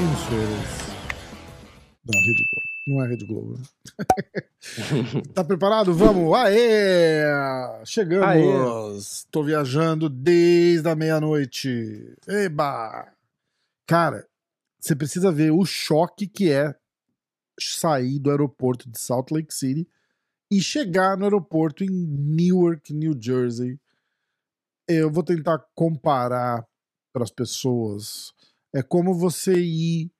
Emissoras da Rede Globo. Não é Rede Globo. né? tá preparado? Vamos! Aê! Chegamos! Tô viajando desde a meia-noite. Eba! Cara, você precisa ver o choque que é sair do aeroporto de Salt Lake City e chegar no aeroporto em Newark, New Jersey. Eu vou tentar comparar para as pessoas. É como você ir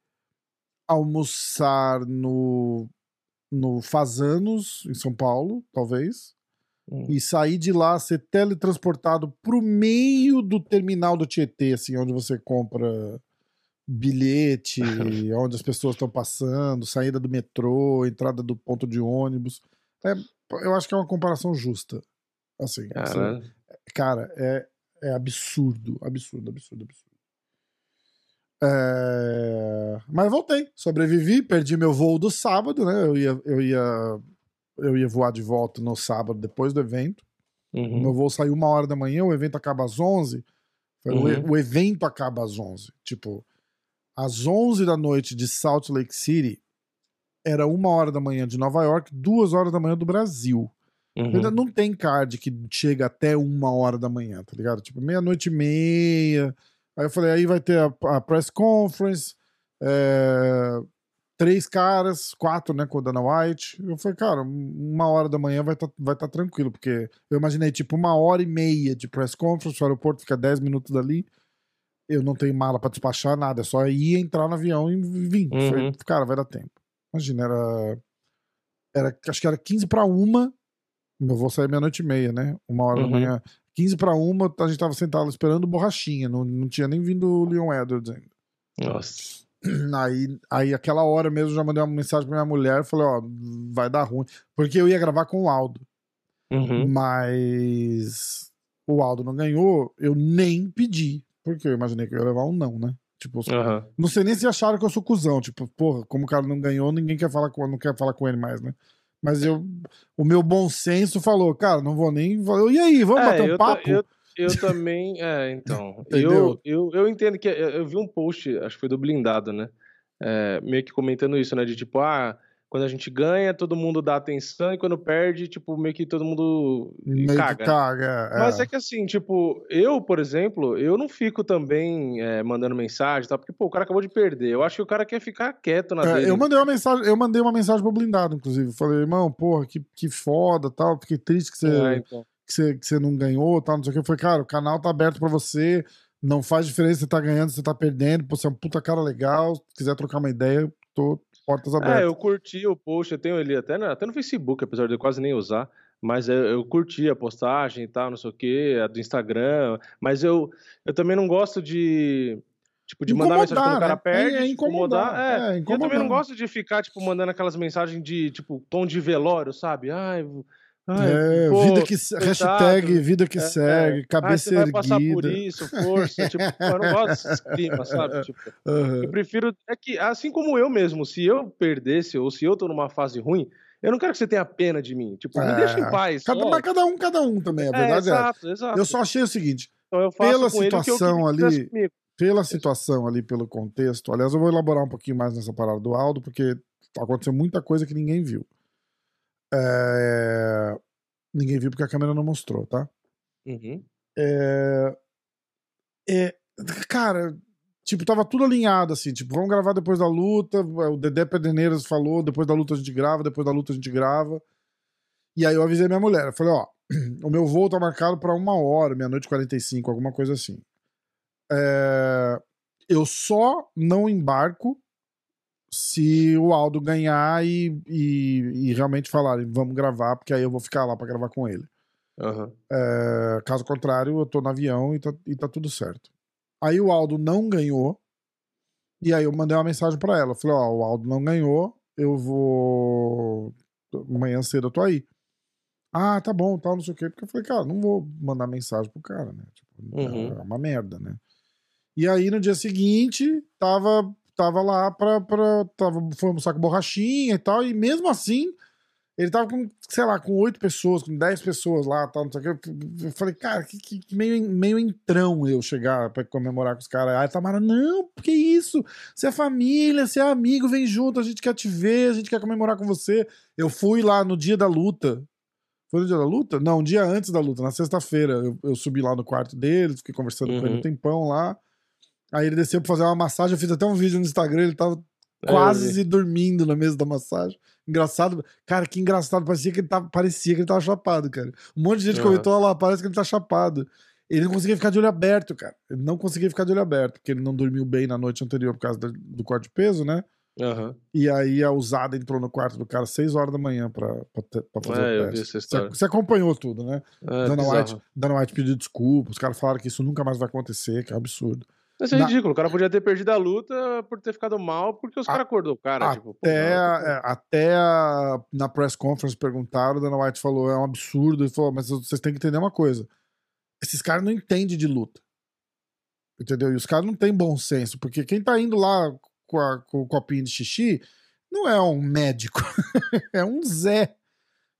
almoçar no, no Fazanos, em São Paulo, talvez, Hum. e sair de lá, ser teletransportado pro meio do terminal do Tietê, assim, onde você compra bilhete, onde as pessoas estão passando, saída do metrô, entrada do ponto de ônibus. É, eu acho que é uma comparação justa. Assim, assim, Cara, cara, é, é absurdo, absurdo, absurdo, absurdo. É, Mas voltei, sobrevivi, perdi meu voo do sábado, né? Eu ia, eu ia, eu ia voar de volta no sábado depois do evento. uhum. Meu voo saiu uma hora da manhã, o evento acaba às 11. Foi o Uhum. O, evento acaba às 11. Tipo, às 11 da noite de Salt Lake City era uma hora da manhã de Nova York, duas horas da manhã do Brasil. Uhum. Ainda não tem card que chega até uma hora da manhã, tá ligado? Tipo, meia-noite e meia. Aí eu falei, aí vai ter a, a press conference, é, três caras, quatro, né, com a Dana White. Eu falei, cara, uma hora da manhã vai estar vai tá tranquilo, porque eu imaginei, tipo, uma hora e meia de press conference, o aeroporto fica 10 minutos dali. Eu não tenho mala pra despachar nada, é só ir entrar no avião e vir. Uhum. Falei, cara, vai dar tempo. Imagina, era. era acho que era 15 pra uma. Eu vou sair meia-noite e meia, né? Uma hora da Uhum. manhã. 15 pra uma, a gente tava sentado esperando borrachinha. Não, não tinha nem vindo o Leon Edwards ainda. Nossa. Aí, aí, aquela hora mesmo, já mandei uma mensagem pra minha mulher. Falei, ó, vai dar ruim. Porque eu ia gravar com o Aldo. Uhum. Mas o Aldo não ganhou, eu nem pedi. Porque eu imaginei que eu ia levar um não, né? Tipo, Aham. não sei nem se acharam que eu sou cuzão. Tipo, porra, como o cara não ganhou, ninguém quer falar com, não quer falar com ele mais, né? Mas eu, o meu bom senso falou, cara, não vou nem. E aí, vamos É, bater um papo? eu, eu também. É, então. Eu, eu, eu entendo que. Eu, eu vi um post, acho que foi do Blindado, né? É, meio que comentando isso, né? De tipo, ah, quando a gente ganha, todo mundo dá atenção, e quando perde, tipo, meio que todo mundo Meio caga. caga. é. Mas é que assim, tipo, eu, por exemplo, eu não fico também é, mandando mensagem, tá? Porque, pô, o cara acabou de perder. Eu acho que o cara quer ficar quieto na É, dele. eu mandei uma mensagem, eu mandei uma mensagem pro blindado, inclusive. Falei, irmão, porra, que, que foda, tal. Fiquei triste que você, É, então. que você, que você não ganhou, tal, não sei o que. Eu falei, cara, o canal tá aberto pra você. Não faz diferença se você tá ganhando, se você tá perdendo. Pô, você é um puta cara legal. Se quiser trocar uma ideia, tô portas abertas. É, eu curti o post, eu tenho ele até, na- até no Facebook, apesar de eu quase nem usar, mas eu, eu curti a postagem e tal, não sei o que, a do Instagram, mas eu, eu também não gosto de, tipo, de mandar mensagem quando o cara Incomodar, né? perde, É- é de incomodar, incomodar, é, é, e eu incomodar. também não gosto de ficar, tipo, mandando aquelas mensagens de, tipo, tom de velório, sabe, ai, ai É, pô, vida que, coitado, hashtag vida que é, segue, é. cabeça Ai, você vai passar por erguida. isso, força, tipo, eu não gosto desses climas, sabe, tipo... Aham. Eu prefiro. É que, assim como eu mesmo, se eu perdesse ou se eu tô numa fase ruim, eu não quero que você tenha pena de mim. Tipo, me É. deixa em paz. Cada, só. mas cada um, cada um também, a É, verdade é. exato, exato. Eu só achei o seguinte, Então pela situação ali- pela situação ali, pelo contexto, aliás, eu vou elaborar um pouquinho mais nessa parada do Aldo, porque aconteceu muita coisa que ninguém viu. É, Ninguém viu porque a câmera não mostrou, tá? Uhum. É... é, Cara, tipo, tava tudo alinhado, assim, tipo, vamos gravar depois da luta, o Dedé Pederneiras falou, depois da luta a gente grava, depois da luta a gente grava. E aí eu avisei minha mulher, eu falei, ó, o meu voo tá marcado pra uma hora, meia-noite e 45, alguma coisa assim. É, Eu só não embarco se o Aldo ganhar e, e, e realmente falarem, vamos gravar, porque aí eu vou ficar lá pra gravar com ele. Aham. É, caso contrário, eu tô no avião e tá, e tá tudo certo. Aí o Aldo não ganhou. E aí eu mandei uma mensagem pra ela. Falei, ó, o Aldo não ganhou. Eu vou. Amanhã cedo eu tô aí. Ah, tá bom, tal, não sei o quê. Porque eu falei, cara, não vou mandar mensagem pro cara, né? Tipo, Uhum. É uma merda, né? E aí no dia seguinte, tava, tava lá pra. pra tava, foi almoçar com borrachinha e tal. E mesmo assim, Ele tava com, sei lá, com oito pessoas, com dez pessoas lá, tal, não sei o que. Eu falei, cara, que, que meio, meio entrão eu chegar pra comemorar com os caras. Aí Tamara, não, que isso? Você é família, você é amigo, vem junto, a gente quer te ver, a gente quer comemorar com você. Eu fui lá no dia da luta. Foi no dia da luta? Não, um dia antes da luta, na sexta-feira. Eu, eu, subi lá no quarto dele, fiquei conversando uhum. com ele um uhum. tempão lá. Aí ele desceu pra fazer uma massagem, eu fiz até um vídeo no Instagram, ele tava é, quase dormindo na mesa da massagem. Engraçado. Cara, que engraçado. Parecia que ele tava, parecia que ele tava chapado, cara. Um monte de gente uhum. comentou lá, parece que ele tá chapado. Ele não conseguia ficar de olho aberto, cara. Ele não conseguia ficar de olho aberto, porque ele não dormiu bem na noite anterior por causa do, do corte de peso, né? Uhum. E aí a usada entrou no quarto do cara às 6 horas da manhã pra, pra, pra fazer é, o teste. Você, você, acompanhou tudo, né? É, Dana, White, Dana White pediu desculpa, os caras falaram que isso nunca mais vai acontecer, que é um absurdo. Isso é ridículo. O cara podia ter perdido a luta por ter ficado mal, porque os caras acordou o cara. Até, tipo, é, até a, na press conference perguntaram, o Dana White falou: é um absurdo. Ele falou: mas vocês têm que entender uma coisa. Esses caras não entendem de luta. Entendeu? E os caras não têm bom senso, porque quem tá indo lá com, a, com o copinho de xixi não é um médico, é um Zé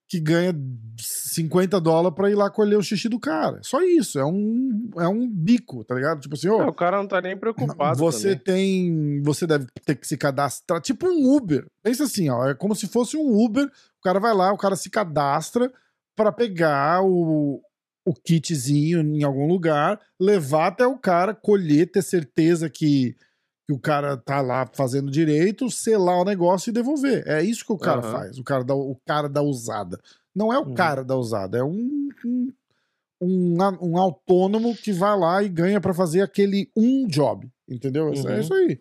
que ganha 50 dólares pra ir lá colher o xixi do cara. Só isso, é um, é um bico, tá ligado? Tipo assim, oh, é, o cara não tá nem preocupado. Você também. tem. Você deve ter que se cadastrar. Tipo um Uber. Pensa assim, ó. É como se fosse um Uber. O cara vai lá, o cara se cadastra para pegar o, o kitzinho em algum lugar, levar até o cara, colher, ter certeza que que o cara tá lá fazendo direito, selar o negócio e devolver. É isso que o cara uhum. faz, o cara, da, o cara da usada. Não é o uhum. cara da usada, é um, um, um, um, autônomo que vai lá e ganha para fazer aquele um job, entendeu? É uhum. É isso aí.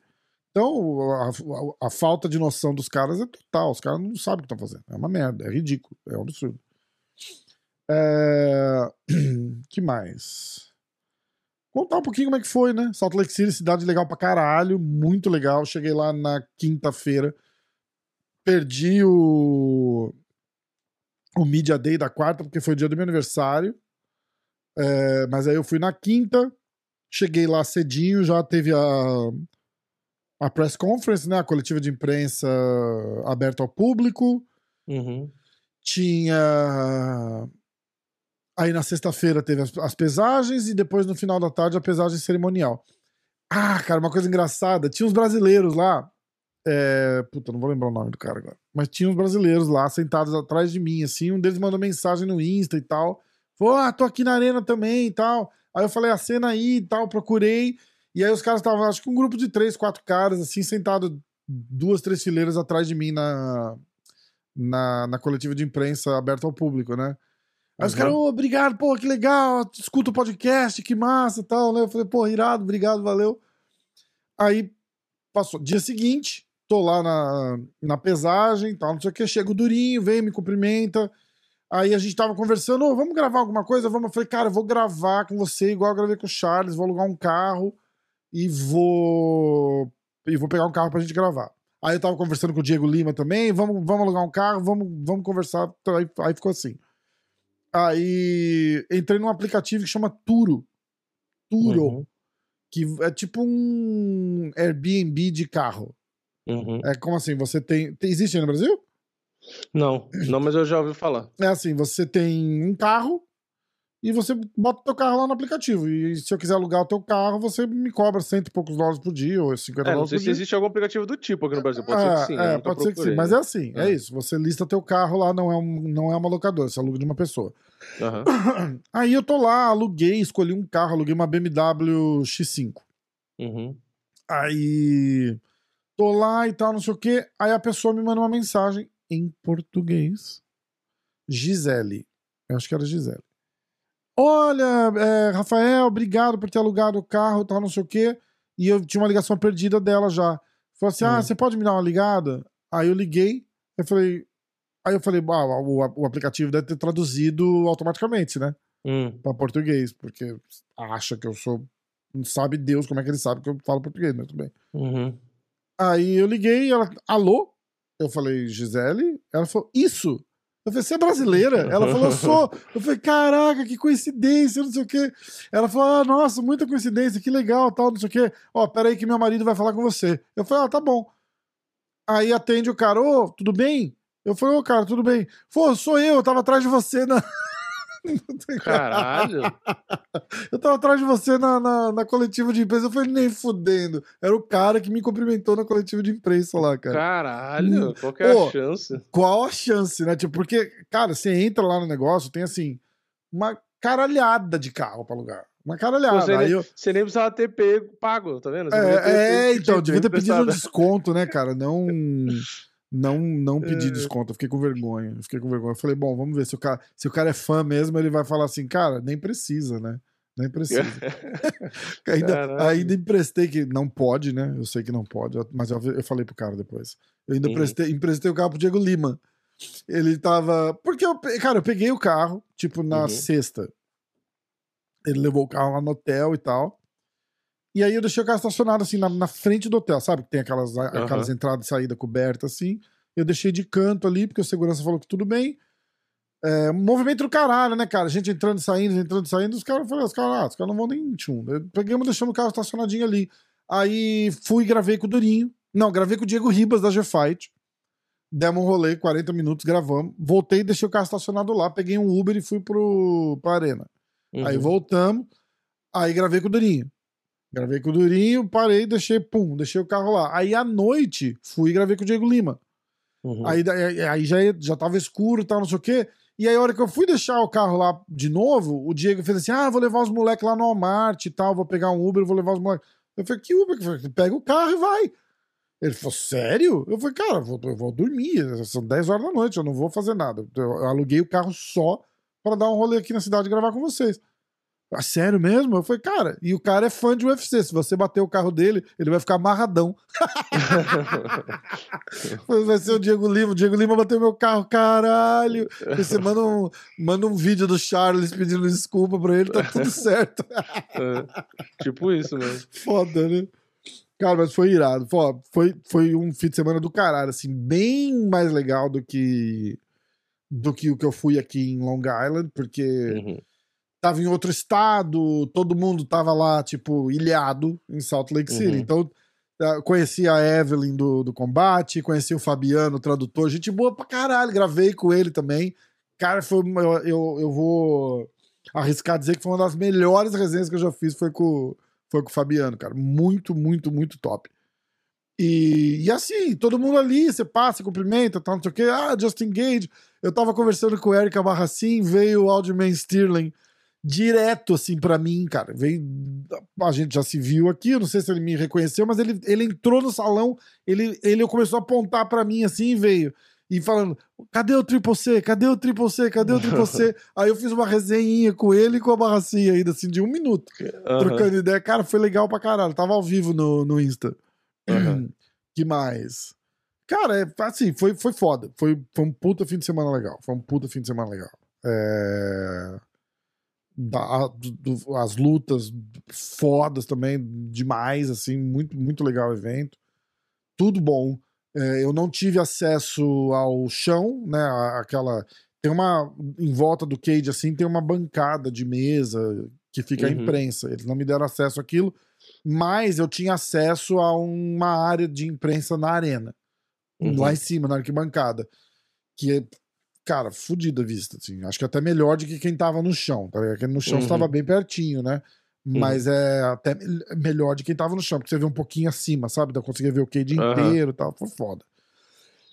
Então, a, a, a, falta de noção dos caras é total. Os caras não sabem o que estão fazendo. É uma merda, é ridículo, é um absurdo. É... que mais? Contar um pouquinho como é que foi, né? Salt Lake City, cidade legal pra caralho, muito legal. Cheguei lá na quinta-feira, perdi o o Media Day da quarta, porque foi o dia do meu aniversário. É, mas aí eu fui na quinta, cheguei lá cedinho, já teve a, a press conference, né? A coletiva de imprensa aberta ao público. Uhum. Tinha Aí na sexta-feira teve as, as, pesagens e depois no final da tarde a pesagem cerimonial. Ah, cara, uma coisa engraçada. Tinha uns brasileiros lá. É... Puta, não vou lembrar o nome do cara agora. Mas tinha uns brasileiros lá sentados atrás de mim, assim. Um deles mandou mensagem no Insta e tal. Falou, ah, tô aqui na arena também e tal. Aí eu falei, a cena aí e tal, procurei. E aí os caras estavam, acho que um grupo de três, quatro caras, assim, sentado duas, três fileiras atrás de mim na, na, na coletiva de imprensa aberta ao público, né? Aí os caras, oh, obrigado, pô, que legal, escuta o podcast, que massa e tal, né? Eu falei, pô, irado, obrigado, valeu. Aí passou. Dia seguinte, tô lá na, na pesagem tal, não sei o que, chega o Durinho, vem, me cumprimenta. Aí a gente tava conversando, oh, vamos gravar alguma coisa? Vamos. Eu falei, cara, eu vou gravar com você, igual eu gravei com o Charles, vou alugar um carro e vou. E vou pegar um carro pra gente gravar. Aí eu tava conversando com o Diego Lima também, vamos, vamos alugar um carro, vamos, vamos conversar. Aí, aí ficou assim. Aí entrei num aplicativo que chama Turo. Turo. Uhum. Que é tipo um Airbnb de carro. Uhum. É como assim? Você tem, tem. Existe aí no Brasil? Não, não, mas eu já ouvi falar. É assim, você tem um carro e você bota o teu carro lá no aplicativo. E se eu quiser alugar o teu carro, você me cobra cento e poucos dólares por dia, ou 50 é, dólares por dia. Não sei se existe algum aplicativo do tipo aqui no Brasil. Pode é, ser que sim. É, pode ser que sim. Mas é assim, é. é. isso. Você lista teu carro lá, não é, um, não é uma locadora, você aluga de uma pessoa. Uhum. Aí eu tô lá, aluguei, escolhi um carro, aluguei uma BMW X5. Uhum. Aí tô lá e tal, não sei o quê. Aí a pessoa me manda uma mensagem em português. Gisele. Eu acho que era Gisele. Olha, é, Rafael, obrigado por ter alugado o carro e tal, não sei o quê. E eu tinha uma ligação perdida dela já. Falou assim: ah, uhum. você pode me dar uma ligada? Aí eu liguei, eu falei. Aí eu falei, ah, o, o aplicativo deve ter traduzido automaticamente, né? Hum. Pra português, porque acha que eu sou. Não sabe Deus como é que ele sabe que eu falo português, mas tudo bem. Uhum. Aí eu liguei, ela, alô? Eu falei, Gisele? Ela falou, isso! Eu falei, você é brasileira? Ela falou, sou. Eu falei, caraca, que coincidência, não sei o quê. Ela falou, ah, nossa, muita coincidência, que legal, tal, não sei o quê. Ó, peraí que meu marido vai falar com você. Eu falei, ah, tá bom. Aí atende o cara, ô, tudo bem? Eu falei, ô, cara, tudo bem. Pô, sou eu, eu tava atrás de você na. Caralho. eu tava atrás de você na, na, na, coletiva de imprensa. Eu falei, nem fudendo. Era o cara que me cumprimentou na coletiva de imprensa lá, cara. Caralho, hum. qual que é Pô, a chance? Qual a chance, né? Tipo, porque, cara, você entra lá no negócio, tem assim, uma caralhada de carro pra alugar. Uma caralhada. Você, nem, eu... você nem precisava ter pego, pago, tá vendo? Você é, ter, é ter, então, devia ter pedido um desconto, né, cara? Não. Não, não pedi é. desconto, eu fiquei com vergonha. Eu fiquei com vergonha. Eu falei, bom, vamos ver se o cara, se o cara é fã mesmo, ele vai falar assim, cara, nem precisa, né? Nem precisa. ainda, ainda emprestei que não pode, né? Eu sei que não pode, mas eu, eu falei pro cara depois. Eu ainda uhum. prestei, emprestei o carro pro Diego Lima. Ele tava. Porque eu, cara, eu peguei o carro, tipo, na uhum. sexta. Ele levou o carro lá no hotel e tal. E aí eu deixei o carro estacionado assim na, na frente do hotel, sabe? Tem aquelas, uhum. aquelas entradas e saída cobertas assim. Eu deixei de canto ali, porque o segurança falou que tudo bem. É, movimento do caralho, né, cara? Gente entrando e saindo, entrando e saindo. Os caras falaram, os caras, ah, os caras não vão nem tchum. Eu pegamos deixando o carro estacionadinho ali. Aí fui e gravei com o Durinho. Não, gravei com o Diego Ribas da G-Fight. Demos um rolê, 40 minutos, gravamos. Voltei, deixei o carro estacionado lá, peguei um Uber e fui pro, pra arena. Uhum. Aí voltamos, aí gravei com o Durinho. Gravei com o Durinho, parei, deixei, pum, deixei o carro lá. Aí à noite, fui e gravei com o Diego Lima. Uhum. Aí, aí já, já tava escuro e tal, não sei o quê. E aí, a hora que eu fui deixar o carro lá de novo, o Diego fez assim: ah, vou levar os moleques lá no Walmart e tal, vou pegar um Uber, vou levar os moleques. Eu falei: que Uber? Falei, Pega o carro e vai. Ele falou: sério? Eu falei: cara, eu vou, eu vou dormir, são 10 horas da noite, eu não vou fazer nada. Eu aluguei o carro só para dar um rolê aqui na cidade e gravar com vocês. Ah, sério mesmo? Eu falei, cara, e o cara é fã de UFC. Se você bater o carro dele, ele vai ficar amarradão. vai ser o Diego Lima. O Diego Lima bateu meu carro, caralho. E você manda um, manda um vídeo do Charles pedindo desculpa pra ele, tá tudo certo. é, tipo isso mesmo. Foda, né? Cara, mas foi irado. Foi, foi um fim de semana do caralho, assim, bem mais legal do que do que o que eu fui aqui em Long Island, porque. Uhum tava em outro estado, todo mundo tava lá, tipo, ilhado em Salt Lake City. Uhum. Então, ah, conheci a Evelyn do, do combate, conheci o Fabiano, o tradutor, gente boa pra caralho, gravei com ele também. Cara, foi eu, eu vou arriscar dizer que foi uma das melhores resenhas que eu já fiz, foi com, foi com o Fabiano, cara. Muito, muito, muito top. E, e assim, todo mundo ali, você passa, cumprimenta, tal, não sei o quê. Ah, Justin Gage. Eu tava conversando com o Erika Barracin, veio o Alderman Stirling direto assim para mim, cara. Veio, a gente já se viu aqui, eu não sei se ele me reconheceu, mas ele, ele entrou no salão, ele, ele começou a apontar para mim assim e veio. E falando, cadê o Triple C? Cadê o Triple C? Cadê o Triple C? Aí eu fiz uma resenhinha com ele e com a Barracinha ainda, assim, de um minuto. Uhum. Trocando ideia. Cara, foi legal pra caralho. Tava ao vivo no, no Insta. Uhum. Que mais? Cara, é, assim, foi, foi foda. Foi, foi um puta fim de semana legal. Foi um puta fim de semana legal. É da, do, as lutas fodas também, demais, assim, muito, muito legal o evento. Tudo bom. É, eu não tive acesso ao chão, né? Aquela. Tem uma. Em volta do cage, assim, tem uma bancada de mesa que fica uhum. a imprensa. Eles não me deram acesso àquilo, mas eu tinha acesso a uma área de imprensa na arena. Uhum. Lá em cima, na arquibancada. Que é cara, fodida a vista, assim. Acho que até melhor do que quem tava no chão, tá ligado? Quem no chão estava uhum. bem pertinho, né? Mas uhum. é até melhor de quem tava no chão, porque você vê um pouquinho acima, sabe? Dá conseguir ver o cage uhum. inteiro e tal. Foi foda.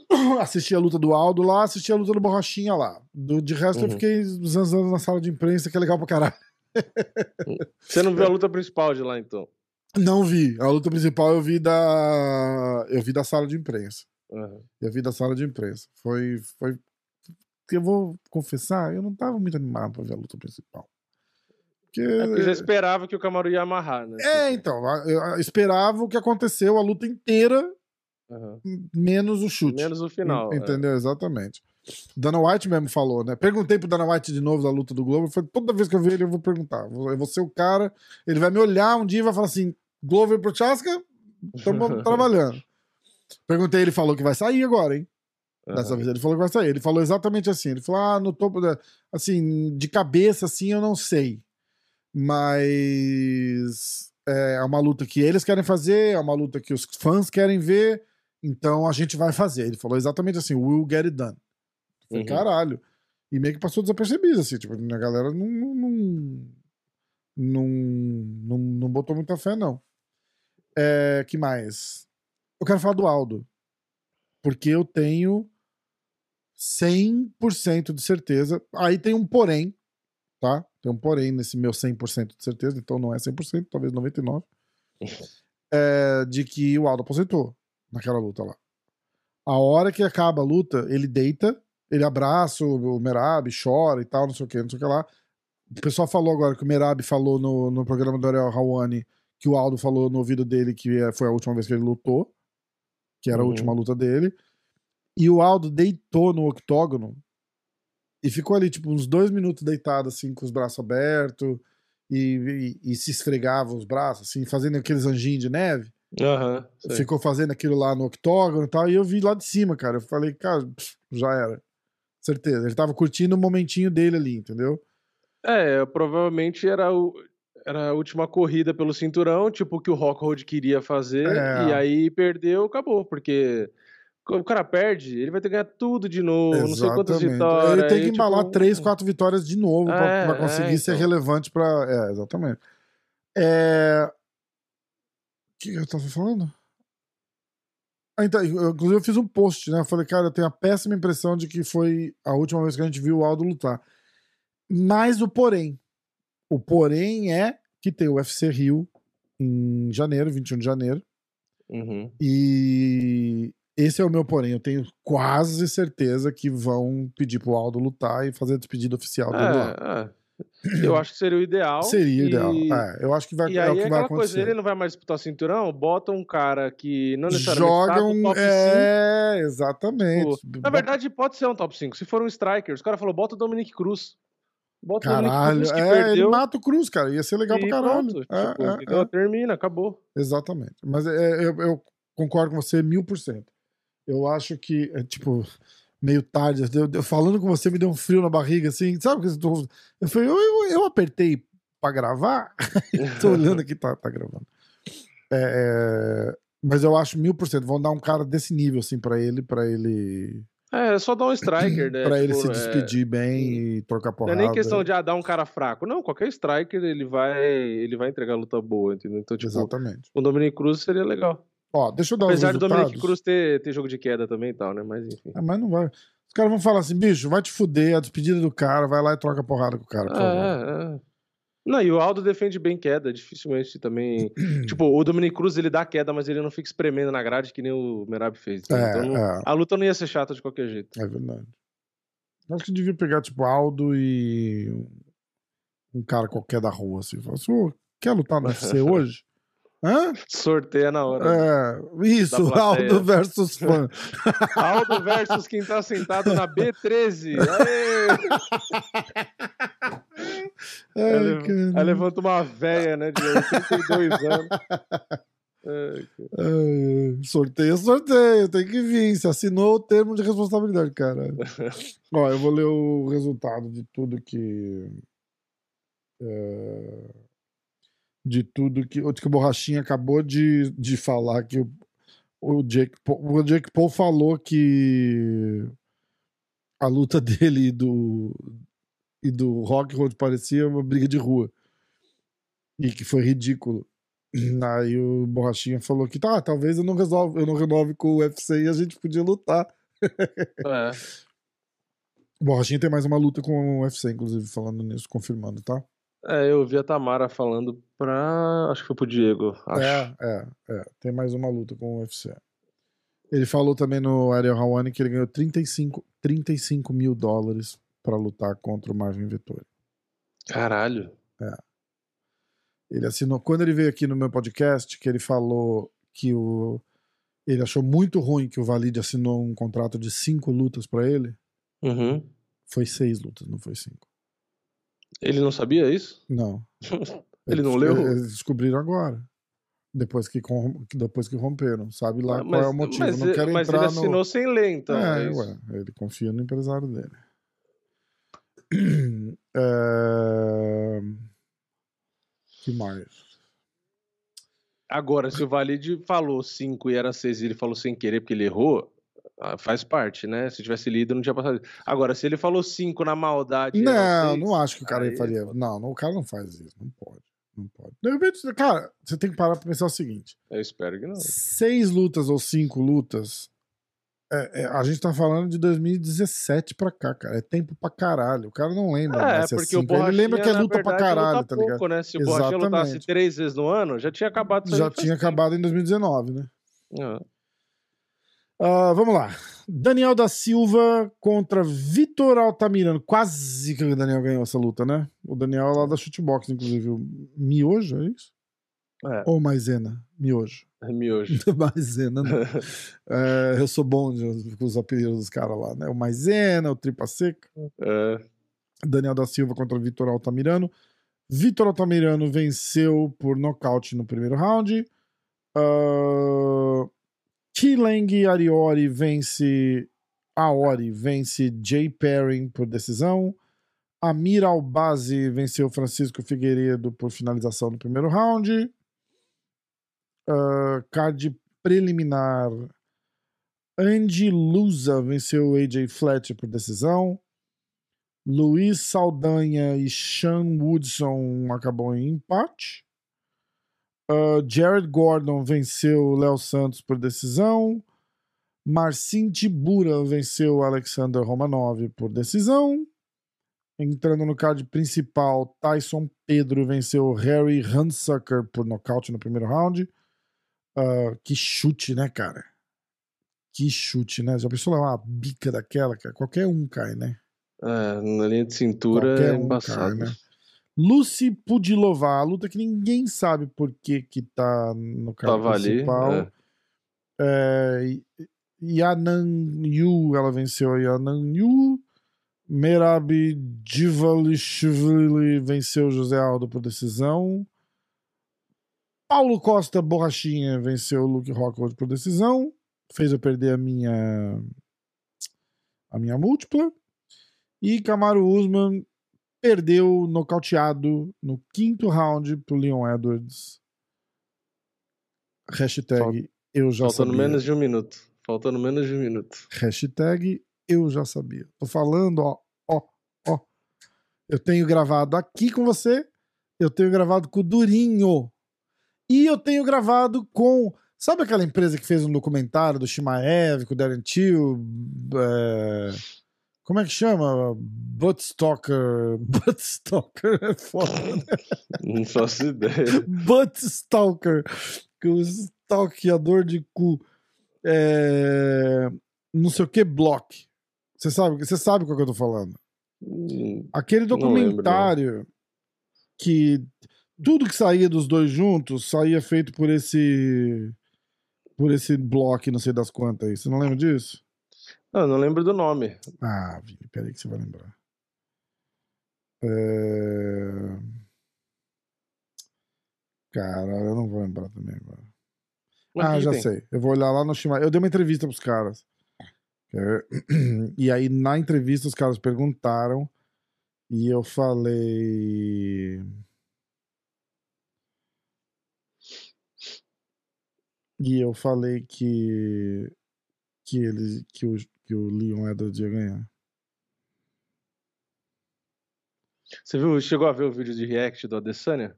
Assisti a luta do Aldo lá, assisti a luta do Borrachinha lá. Do, de resto, eu uhum. fiquei zanzando na sala de imprensa, que é legal pra caralho. Você não viu a luta principal de lá, então? Não vi. A luta principal eu vi da. Eu vi da sala de imprensa. Uhum. Eu vi da sala de imprensa. Foi, foi eu vou confessar, eu não tava muito animado pra ver a luta principal. Porque... É porque já esperava que o Camaru ia amarrar, né? É, então. Eu esperava o que aconteceu a luta inteira, uhum. menos o chute. Menos o final. Entendeu? É. Exatamente. Dana White mesmo falou, né? Perguntei pro Dana White de novo da luta do Glover. Foi toda vez que eu ver ele, eu vou perguntar. Eu vou ser o cara. Ele vai me olhar um dia e vai falar assim: Glover pro Chaska, estamos trabalhando. Perguntei, ele falou que vai sair agora, hein? Dessa vez ele falou que vai sair. Ele falou exatamente assim. Ele falou: ah, no topo da. Assim, de cabeça, assim, eu não sei. Mas. É uma luta que eles querem fazer, é uma luta que os fãs querem ver. Então a gente vai fazer. Ele falou exatamente assim: we'll get it done. Eu falei, Uhum. caralho. E meio que passou desapercebido, assim. Tipo, a galera. Não, não, não, não, não botou muita fé, não. É, que mais? Eu quero falar do Aldo. Porque eu tenho 100% de certeza. Aí tem um porém, tá? Tem um porém nesse meu 100% de certeza, então não é 100%, talvez 99%. É, de que o Aldo aposentou naquela luta lá. A hora que acaba a luta, ele deita, ele abraça o, Merab, chora e tal, não sei o que, não sei o que lá. O pessoal falou agora que o Merab falou no, no programa do Ariel Hawani que o Aldo falou no ouvido dele que é- foi a última vez que ele lutou, que era a Uhum. última luta dele. E o Aldo deitou no octógono e ficou ali, tipo, uns dois minutos deitado, assim, com os braços abertos e, e- e se esfregava os braços, assim, fazendo aqueles anjinhos de neve. Sei. Ficou fazendo aquilo lá no octógono e tal. E eu vi lá de cima, cara. Eu falei, cara, pff, já era. Certeza. Ele tava curtindo o momentinho dele ali, entendeu? É, provavelmente era, o, era a última corrida pelo cinturão, tipo o que o Rockhold queria fazer, É. e aí perdeu, acabou, porque o cara perde, ele vai ter que ganhar tudo de novo, não sei quantas Exatamente. vitórias. Ele tem que aí, embalar tipo, três, quatro vitórias de novo pra, É, pra conseguir é, ser então. relevante pra. É, exatamente. É. O que eu tava falando? Ah, então, eu, inclusive eu fiz um post, né? Eu falei, cara, eu tenho a péssima impressão de que foi a última vez que a gente viu o Aldo lutar. Mas o porém. O porém é que tem o UFC Rio em janeiro, 21 de janeiro. Uhum. E esse é o meu porém. Eu tenho quase certeza que vão pedir pro Aldo lutar e fazer a despedida oficial dele lá. É, é. Eu acho que seria o ideal. Seria e- ideal. É, eu acho que vai, E é aí o que é vai aquela coisa, acontecer. ele não vai mais disputar cinturão, bota um cara que não necessariamente tá no top 5. É, exatamente. Na verdade, pode ser um top 5. Se for um striker, os caras falaram, bota o Dominic Cruz. Bota o Dominic Caralho. É, ele mata o Cruz, cara. Ia ser legal e pra caralho. pronto, É, tipo, é, é. Termina, acabou. Exatamente. Mas é, eu, eu concordo com você mil por cento. Eu acho que, é, tipo, meio tarde, eu, eu falando com você me deu um frio na barriga, assim, sabe? o que eu tô- Eu falei, eu, eu, apertei pra gravar? Tô olhando aqui, tá, tá gravando. É, é, mas eu acho mil por cento. Vão dar um cara desse nível, assim, pra ele, pra ele, É, só dar um striker, né? pra ele Tipo, se é, despedir bem e trocar Não é porrada. nem questão de ah, dar um cara fraco. Não, qualquer striker ele vai, ele vai entregar luta boa, entendeu? Então, tipo, Exatamente. o Dominic Cruz seria legal. Ó, deixa eu dar Apesar os do Dominic resultados. Cruz ter, ter jogo de queda também e tal, né? Mas enfim. Ah, mas não vai. Os caras vão falar assim, bicho, vai te fuder, a despedida do cara, vai lá e troca porrada com o cara, por favor. É, é. Não, e o Aldo defende bem queda, dificilmente também. tipo, o Dominic Cruz ele dá queda, mas ele não fica espremendo na grade que nem o Merab fez. entendeu? É, então é. a luta não ia ser chata de qualquer jeito. É verdade. Acho que devia pegar, tipo, Aldo e um- cara qualquer da rua, assim. Falar assim, "Ô, quer lutar no UFC hoje? Hã? Sorteia na hora. É, isso. Aldo versus fã. Aldo versus quem tá sentado na B13. Aê! Ai, Aí, aí levanta uma véia, né, de 82 anos. Ai, Ai, sorteio, sorteio, tem que vir. Você assinou o termo de responsabilidade, cara. Ó, eu vou ler o resultado de tudo que. é, de tudo que. O que o Borrachinha acabou de, de falar que o, o, Jake Paul, o Jake Paul falou que a luta dele e do, e do Rock Road parecia uma briga de rua. E que foi ridículo. Aí o Borrachinha falou que tá, talvez eu não, resolve, eu não renove com o UFC e a gente podia lutar. É. O Borrachinha tem mais uma luta com o UFC, inclusive, falando nisso, confirmando, tá? É, eu vi a Tamara falando pra. Acho que foi pro Diego. Acho. É, é, é. Tem mais uma luta com o UFC. Ele falou também no Ariel Hawani que ele ganhou 35, 35 mil dólares pra lutar contra o Marvin Vettori. Caralho. Ele assinou. Quando ele veio aqui no meu podcast, que ele falou que o. Ele achou muito ruim que o Valide assinou um contrato de cinco lutas pra ele. Uhum. Foi seis lutas, não foi cinco. Ele não sabia isso? Não. Ele não leu? Eles descobriram agora. Depois que, depois que romperam. Sabe lá Ah, qual é o motivo. Mas, não quero mas entrar ele assinou no. sem ler, então. é, é ué, ele confia no empresário dele. É... que mais? Agora, se o Valide falou 5 e era 6 e ele falou sem querer porque ele errou, faz parte, né? Se tivesse lido, não tinha passado. Agora, se ele falou 5 na maldade. Não, não acho que o cara aí... faria. Não, não, o cara não faz isso. Não pode. Não pode. De repente, cara, você tem que parar pra pensar o seguinte. Eu espero que não. Seis lutas ou cinco lutas. É, é, a gente tá falando de 2017 pra cá, cara. É tempo pra caralho. O cara não lembra. É, porque o Borrachinha, Ele lembra que é luta verdade, pra caralho, luta tá ligado? Pouco, né? Se o Borrachinha lutasse três vezes no ano, já tinha acabado. Já tinha acabado em 2019, né? É. Uh, vamos lá. Daniel da Silva contra Vitor Altamirano. Quase que o Daniel ganhou essa luta, né? O Daniel é lá da Shootbox, inclusive. O Miojo, é isso? É. Ou Maisena? Miojo. É miojo. Maisena, né? é, eu sou bom com os apelidos dos caras lá, né? O Maisena, o Tripa Seca. É. Daniel da Silva contra Vitor Altamirano. Vitor Altamirano venceu por nocaute no primeiro round. Uh, Tileng Ariori vence. Aori vence Jay Perry por decisão. Amir Albazi venceu Francisco Figueiredo por finalização no primeiro round. Uh, card preliminar. Andy Lusa venceu AJ Fletcher por decisão. Luiz Saldanha e Sean Woodson acabou em empate. Uh, Jared Gordon venceu Léo Santos por decisão. Marcin Tibura venceu Alexander Romanov por decisão. Entrando no card principal, Tyson Pedro venceu Harry Hunsucker por nocaute no primeiro round. Uh, que chute, né, cara? Que chute, né? Já pensou lá uma bica daquela, cara? Qualquer um cai, né? É, na linha de cintura Qualquer é embaçado. Um cai, né? Lucy Pudilova, a luta que ninguém sabe por que que tá no carro principal. Ali, é. É, Yanan Yu, ela venceu a Yanan Yu. Merab Divalishvili venceu José Aldo por decisão. Paulo Costa Borrachinha venceu Luke Rockwood por decisão. Fez eu perder a minha a minha múltipla. E Camaro Usman perdeu nocauteado no quinto round pro Leon Edwards. Hashtag eu já Faltando sabia. menos de um minuto. Faltando menos de um minuto. Hashtag eu já sabia. Tô falando, ó, ó, ó. Eu tenho gravado aqui com você. Eu tenho gravado com o Durinho. E eu tenho gravado com. Sabe aquela empresa que fez um documentário do Shimaev, com o Darren Till? É... Como é que chama? Buttstalker. Buttstalker é foda, né? Não faço ideia. Buttstalker. O stalkeador de cu. É... Não sei o que, block. Você sabe, você sabe qual que eu tô falando. Hum, Aquele documentário lembro, que tudo que saía dos dois juntos saía feito por esse por esse bloco, não sei das quantas aí. Você não lembra disso? Não, não lembro do nome. Ah, Vini, peraí que você vai lembrar. É... Cara, eu não vou lembrar também agora. Mas ah, já tem? sei. Eu vou olhar lá no Shima. Eu dei uma entrevista pros caras. É... E aí, na entrevista, os caras perguntaram. E eu falei. E eu falei que. Que ele. Que o, que o Leon Edwards ia ganhar. Você viu, chegou a ver o vídeo de react do Adesanya?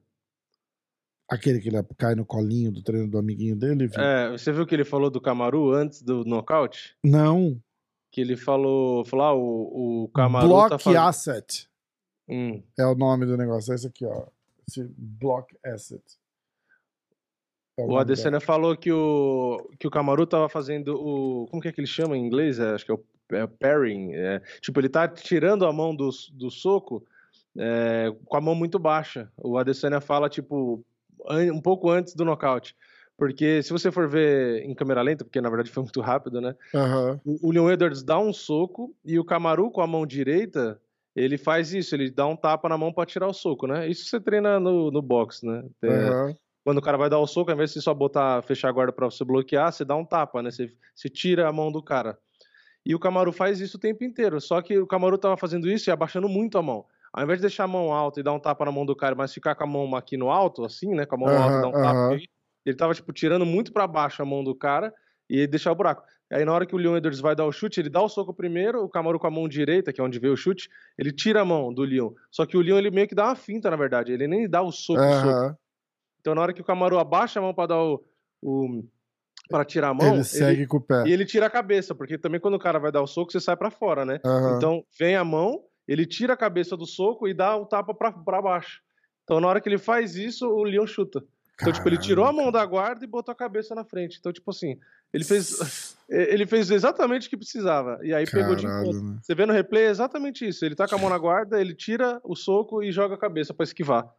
Aquele que ele cai no colinho do treino do amiguinho dele? Viu? É, você viu que ele falou do Camaru antes do nocaute? Não. Que ele falou, falou, ah, o, o Camaru Block tá fazendo... Asset. Hum. É o nome do negócio, é esse aqui, ó. Esse Block Asset. É o, Adesanya falou que o, que o Camaru tava fazendo o. Como que é que ele chama em inglês? É, acho que é o é, pairing. É, tipo, ele tá tirando a mão do, do soco é, com a mão muito baixa. O Adesanya fala, tipo, um pouco antes do nocaute. Porque se você for ver em câmera lenta, porque na verdade foi muito rápido, né? Uhum. O, o Leon Edwards dá um soco e o Camaru com a mão direita, ele faz isso, ele dá um tapa na mão para tirar o soco, né? Isso você treina no, no boxe, né? Uhum quando o cara vai dar o soco, ao invés de só botar, fechar a guarda para você bloquear, você dá um tapa, né? Você, você tira a mão do cara. E o Camaru faz isso o tempo inteiro. Só que o Camaru tava fazendo isso e abaixando muito a mão. Ao invés de deixar a mão alta e dar um tapa na mão do cara, mas ficar com a mão aqui no alto, assim, né? Com a mão uhum, alta e dar um tapa aqui, Ele tava, tipo, tirando muito para baixo a mão do cara e deixar o buraco. Aí na hora que o Leon Edwards vai dar o chute, ele dá o soco primeiro, o Camaro com a mão direita, que é onde veio o chute, ele tira a mão do Leon. Só que o Leon ele meio que dá uma finta, na verdade, ele nem dá o soco, Aham. soco. Então na hora que o Camaro abaixa a mão para dar o, o para tirar a mão, ele ele- segue com o pé. e ele tira a cabeça, porque também quando o cara vai dar o soco, você sai pra fora, né? Aham. Então vem a mão, ele tira a cabeça do soco e dá o tapa pra, pra baixo. Então na hora que ele faz isso, o Leon chuta. Então, tipo, ele tirou a mão da guarda e botou a cabeça na frente. Então, tipo assim, ele fez, ele fez exatamente o que precisava. E aí pegou de Caralho, encontro. né? Você vê no replay é exatamente isso. Ele tá com a mão na guarda, ele tira o soco e joga a cabeça pra esquivar.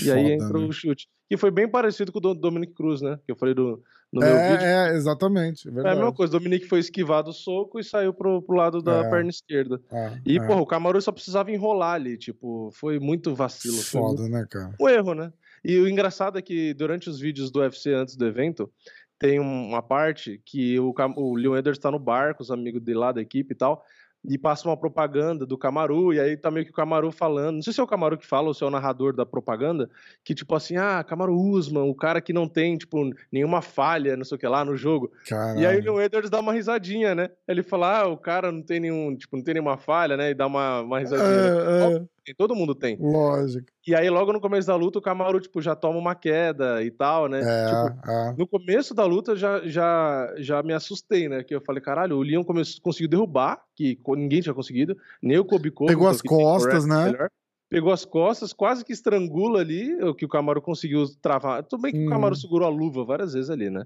E aí entra né? o chute. Que foi bem parecido com o do Dominic Cruz, né? Que eu falei do, no meu vídeo. É, é, exatamente. É a mesma coisa, o Dominique foi esquivado o soco e saiu pro, pro lado da É. perna esquerda. Ah, E, é. porra, o Camaru só precisava enrolar ali, tipo, foi muito vacilo. Muito Foda, né, cara? um erro, né? E o engraçado é que durante os vídeos do UFC antes do evento, tem um- uma parte que o, o Leon Edwards tá no bar com os amigos de lá da equipe e tal, e passa uma propaganda do Camaru, e aí tá meio que o Camaru falando, não sei se é o Camaru que fala ou se é o narrador da propaganda, que tipo assim, ah, Camaru Usman, o cara que não tem, tipo, nenhuma falha, não sei o que lá no jogo. Caralho. E aí o Leon Edwards dá uma risadinha, né? Ele fala, ah, o cara não tem nenhum, tipo, não tem nenhuma falha, né? E dá uma, uma risadinha. né? É, é, Tem, Todo mundo tem. lógico. E aí, logo no começo da luta, o Camaru, tipo, já toma uma queda e tal, né? É, Tipo, é. no começo da luta, já, já, já me assustei, né? Que eu falei, caralho, o Leon come- conseguiu derrubar, que ninguém tinha conseguido, nem o Covington, Pegou as costas, né? melhor. Pegou as costas, quase que estrangula ali, o que o Camaru conseguiu travar. Tudo bem que o Camaru Uhum. segurou a luva várias vezes ali, né?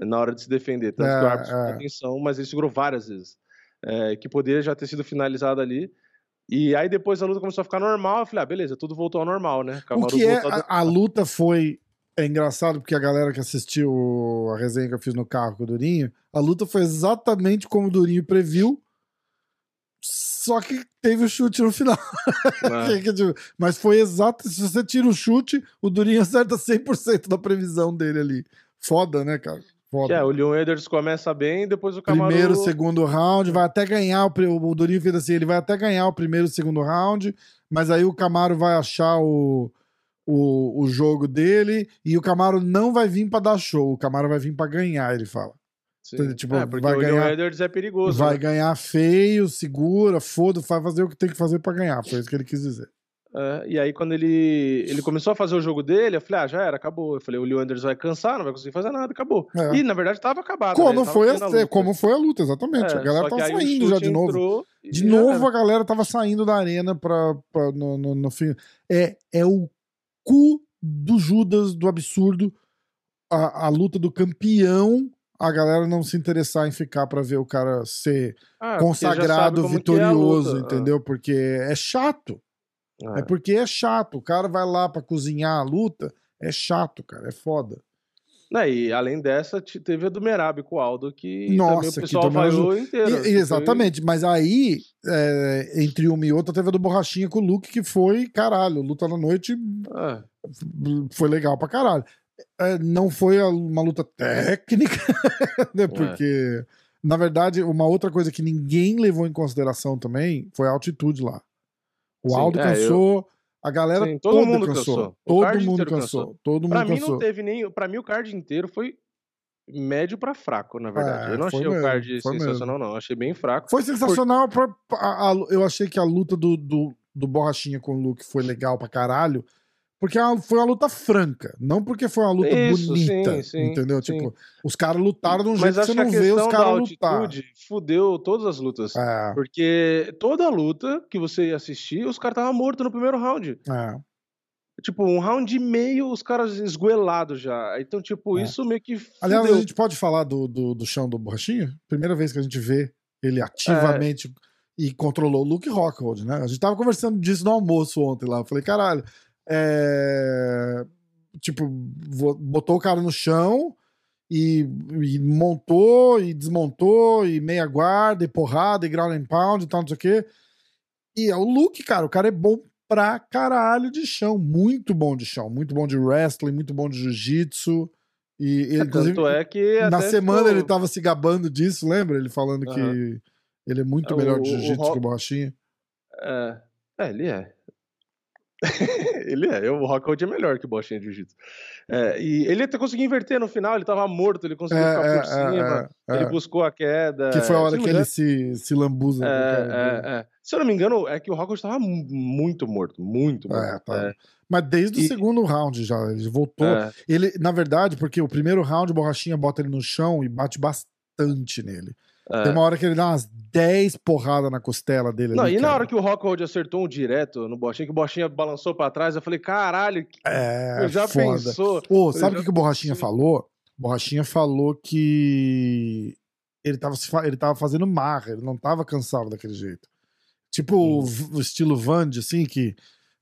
Na hora de se defender. Tanto É, que o árbitro é. atenção, mas ele segurou várias vezes. É, que poderia já ter sido finalizado ali. E aí depois a luta começou a ficar normal. Eu falei, ah, beleza, tudo voltou ao normal, né? O que é, a a, luta foi. É engraçado porque a galera que assistiu a resenha que eu fiz no carro com o Durinho, a luta foi exatamente como o Durinho previu, só que teve o chute no final. Que, tipo, Mas foi exato. Se você tira o chute, o Durinho acerta 100% da previsão dele ali. Foda, né, cara? Foda. É, o Leon Edwards começa bem, depois o Kamaru... Primeiro, segundo round, vai até ganhar. O, o Durinho fez assim: ele vai até ganhar o primeiro e segundo round, mas aí o Camaro vai achar o, o, o jogo dele e o Camaro não vai vir pra dar show, o Camaro vai vir pra ganhar, ele fala. Sim. tipo, é, porque vai o Leon ganhar- Edwards é perigoso. vai né? ganhar feio, segura, foda, vai fazer o que tem que fazer pra ganhar. Foi isso que ele quis dizer. É, e aí, quando ele, ele começou a fazer o jogo dele, eu falei, ah, já era, acabou. Eu falei, o Leon Edwards vai cansar, não vai conseguir fazer nada, acabou. É. E, na verdade, tava acabado. né? Como, tava foi a, como foi a luta, exatamente. É, a galera tava saindo já de novo. entrou De novo, a galera tava saindo da arena pra, pra- no, no, no fim. É, é o cu do Judas, do absurdo, a, a luta do campeão, a galera não se interessar em ficar pra ver o cara ser Ah, consagrado, é vitorioso, luta. entendeu? Porque é chato. Ah, É porque é chato. O cara vai lá pra cozinhar a luta, é chato, cara, é foda. É, e além dessa, te- teve a do Merab com o Aldo, que também Nossa, o que pessoal também vaiou inteiro. E- assim, foi- exatamente, mas aí, é, entre uma e outra, teve a do Borrachinha com o Luke, que foi, caralho, luta na noite Ah, foi legal pra caralho. É, não foi uma luta técnica, né? Porque, na verdade, uma outra coisa que ninguém levou em consideração também foi a altitude lá. O Sim, Aldo é, cansou, a galera Sim, todo mundo cansou. cansou. O Todo card mundo cansou. cansou. Todo Pra mundo mim cansou. não teve nem. Pra mim o card inteiro foi médio pra fraco, na verdade. É, eu não achei o mesmo, card foi sensacional, não. Achei bem fraco. Foi sensacional. pra- a- a- eu achei que a luta do, do, do Borrachinha com o Luke foi legal pra caralho. Porque a- foi uma luta franca, não porque foi uma luta Isso, bonita, sim, sim, entendeu? sim. Tipo, os caras lutaram de um jeito que você não vê os caras lutar. fudeu todas as lutas. É, Porque toda luta que você ia assistir, os caras estavam mortos no primeiro round. é. Tipo, um round e meio, os caras esgoelados já. Então, tipo, É. isso meio que fudeu. Aliás, a gente pode falar do, do, do chão do Borrachinha? Primeira vez que a gente vê ele ativamente É. e controlou o Luke Rockhold, né? A gente tava conversando disso no almoço ontem lá. Eu falei, caralho, é... tipo, botou o cara no chão e, e montou e desmontou e meia guarda e porrada e ground and pound e tal, não sei o quê. E é o Luke, cara, o cara é bom pra caralho de chão, muito bom de chão, muito bom de wrestling, muito bom de jiu-jitsu. E ele, inclusive, Tanto é que. na semana ficou- ele tava se gabando disso, lembra? Ele falando Aham. que ele é muito É, melhor o- de jiu-jitsu Ro- que o Borrachinha. É, é, ele é. ele é, o Rockhold é melhor que o Bochinha de Jiu-Jitsu. É, e ele até conseguiu inverter no final, ele tava morto, ele conseguiu É, ficar por cima, é, é, ele é. buscou a queda. Que foi a hora que ele se, se lambuza. né. Se eu não me engano, é que o Rockhold tava mu- muito morto, muito morto. Tá. Mas desde o E- segundo round já, ele voltou. Ele, na verdade, porque o primeiro round, o Borrachinha bota ele no chão e bate bastante nele. É. Tem uma hora que ele dá umas 10 porradas na costela dele. Não, ali, e na cara. hora que o Rockhold acertou um direto no Bochinha, que o Bochinha balançou pra trás, eu falei, caralho, que- É, já foda. pensou? Ô, Eu sabe o já que, o Borrachinha falou? O Borrachinha falou que ele tava, ele tava fazendo marra, ele não tava cansado daquele jeito. Tipo o Uhum. v- o estilo Vande, assim, que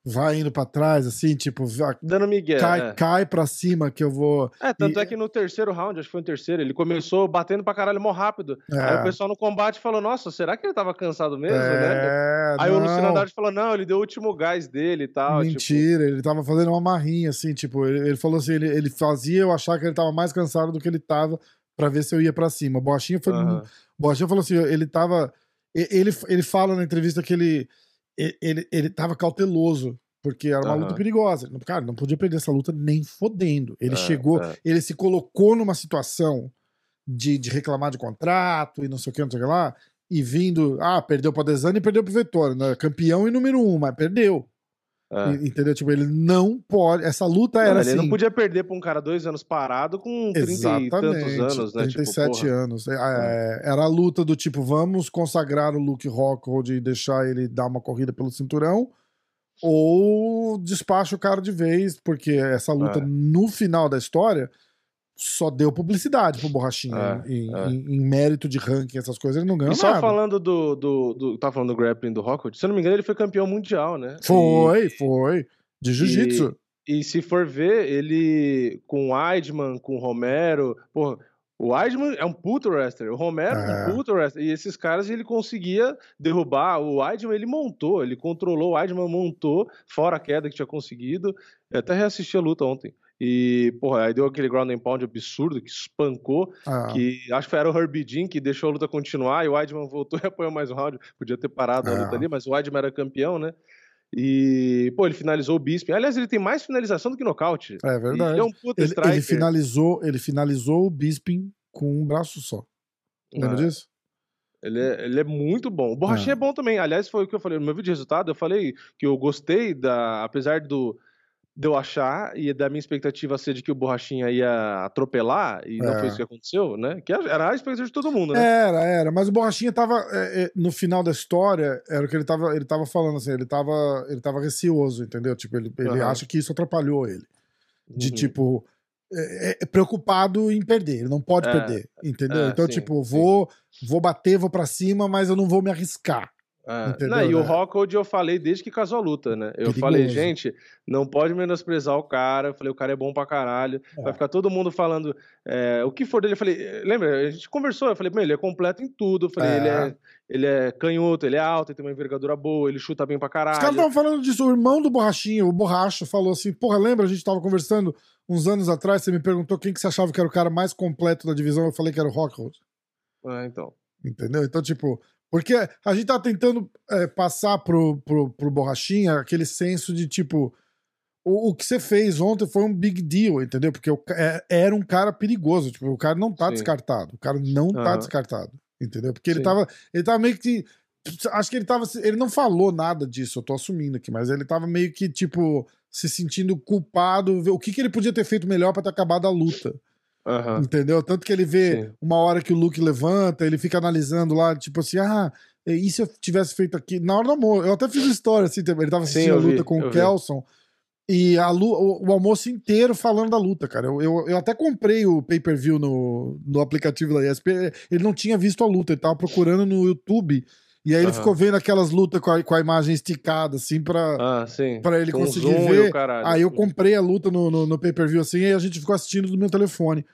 vai indo pra trás, assim, tipo, Dando migué. cai, é. cai pra cima que eu vou. É, tanto E- é que no terceiro round, acho que foi no terceiro, ele começou batendo pra caralho mó rápido. Aí o É, pessoal no combate falou, nossa, será que ele tava cansado mesmo, né? é, Aí o não. Luciano Haddad falou, não, ele deu o último gás dele e tal. tipo, Mentira, ele tava fazendo uma marrinha, assim, tipo, ele, ele falou assim, ele, ele fazia eu achar que ele tava mais cansado do que ele tava pra ver se eu ia pra cima. O Borrachinha foi. O Borrachinha falou assim, ele tava. Ele, ele fala na entrevista que ele, ele, ele tava cauteloso, porque era uma Aham. luta perigosa. Cara, não podia perder essa luta nem fodendo. Ele É, chegou, é. ele se colocou numa situação de, de reclamar de contrato e não sei o que, não sei o que lá, e vindo, ah, perdeu pra Desani e perdeu pro Vettori, né? Campeão e número um, mas perdeu. É. Entendeu? Tipo, ele não pode. Essa luta Não, era ele assim. não podia perder pra um cara dois anos parado com 30 e tantos Exatamente, anos, né? 37 tipo, anos. É, é, era a luta do tipo, vamos consagrar o Luke Rockhold e deixar ele dar uma corrida pelo cinturão, ou despacha o cara de vez, porque essa luta, É. no final da história, só deu publicidade pro Borrachinha. É, em, é. em- em mérito de ranking, essas coisas, ele não ganhou E só nada. falando do, do, do. Tava falando do grappling do Rockwood, se eu não me engano, ele foi campeão mundial, né? Foi, foi. De jiu-jitsu. E, e se for ver, ele com o Weidman, com o Romero, porra, o Weidman é um puto wrestler, o Romero é É. um puto wrestler, e esses caras ele conseguia derrubar, o Weidman ele montou, ele controlou, o Weidman montou, fora a queda que tinha conseguido, eu até reassisti a luta ontem, e, porra, aí deu aquele ground and pound absurdo, que espancou, Ah, que acho que era o Herbie Jean que deixou a luta continuar, e o Weidman voltou e apoiou mais um round, podia ter parado a É. luta ali, mas o Weidman era campeão, né? E, pô, ele finalizou o Bisping. Aliás, ele tem mais finalização do que nocaute. é verdade. Ele é um puta Ele, striker. ele finalizou, ele finalizou o Bisping com um braço só. Lembra É, disso? Ele é, ele é muito bom. O Borrachinha é. bom também. Aliás, foi o que eu falei no meu vídeo de resultado. Eu falei que eu gostei da. Apesar do. De eu achar e da minha expectativa ser de que o Borrachinha ia atropelar, e não É. foi isso que aconteceu, né? Que era a expectativa de todo mundo, né? Era, era. Mas o Borrachinha tava. é, é, no final da história, era o que ele tava, ele tava falando, assim, ele tava, ele tava receoso, entendeu? Tipo, ele, ele Aham. acha que isso atrapalhou ele. De Uhum. tipo. É, é preocupado em perder, ele não pode É, perder, entendeu? é, então, sim, tipo, sim. vou, vou bater, vou pra cima, mas eu não vou me arriscar. É. Entendeu, Não, e o né? Rockhold eu falei desde que casou a luta, né? Eu Perigoso. falei, gente, não pode menosprezar o cara. Eu falei, o cara é bom pra caralho. É. Vai ficar todo mundo falando é, o que for dele. Eu falei, eh, lembra? A gente conversou. Eu falei, meu, ele é completo em tudo. Eu falei, É. ele, é, ele é canhoto, ele é alto, ele tem uma envergadura boa, ele chuta bem pra Os caras caralho. estavam falando disso. O irmão do Borrachinha, o Borracho, falou assim: Porra, lembra? A gente tava conversando uns anos atrás. Você me perguntou quem que você achava que era o cara mais completo da divisão. Eu falei que era o Rockhold. Ah, então. Entendeu? Então, tipo, porque a gente tá tentando é, passar pro, pro, pro Borrachinha aquele senso de tipo. O, o que você fez ontem foi um big deal, entendeu? Porque o é- era um cara perigoso. Tipo, o cara não tá Sim. descartado. O cara não tá Aham. descartado. Entendeu? Porque ele Sim. tava. Ele tava meio que. Acho que ele tava. Ele não falou nada disso, eu tô assumindo aqui, mas ele tava meio que, tipo, se sentindo culpado. O que, que ele podia ter feito melhor pra ter acabado a luta. Aham. Entendeu? Tanto que ele vê Sim. uma hora que o Luke levanta, ele fica analisando lá, tipo assim, ah, e se eu tivesse feito aqui? Na hora do almoço, eu até fiz história assim, ele tava Sim, assistindo eu a luta vi, com o vi. Kelson. E a lu- o, o almoço inteiro falando da luta, cara. Eu, eu, eu até comprei o pay-per-view no, no aplicativo da ESPN. Ele não tinha visto a luta, ele tava procurando no YouTube. E aí ele Aham. ficou vendo aquelas lutas com a, com a imagem esticada, assim, pra, Ah, pra ele Com conseguir ver. Aí eu comprei a luta no, no, no pay-per-view assim, e a gente ficou assistindo do meu telefone.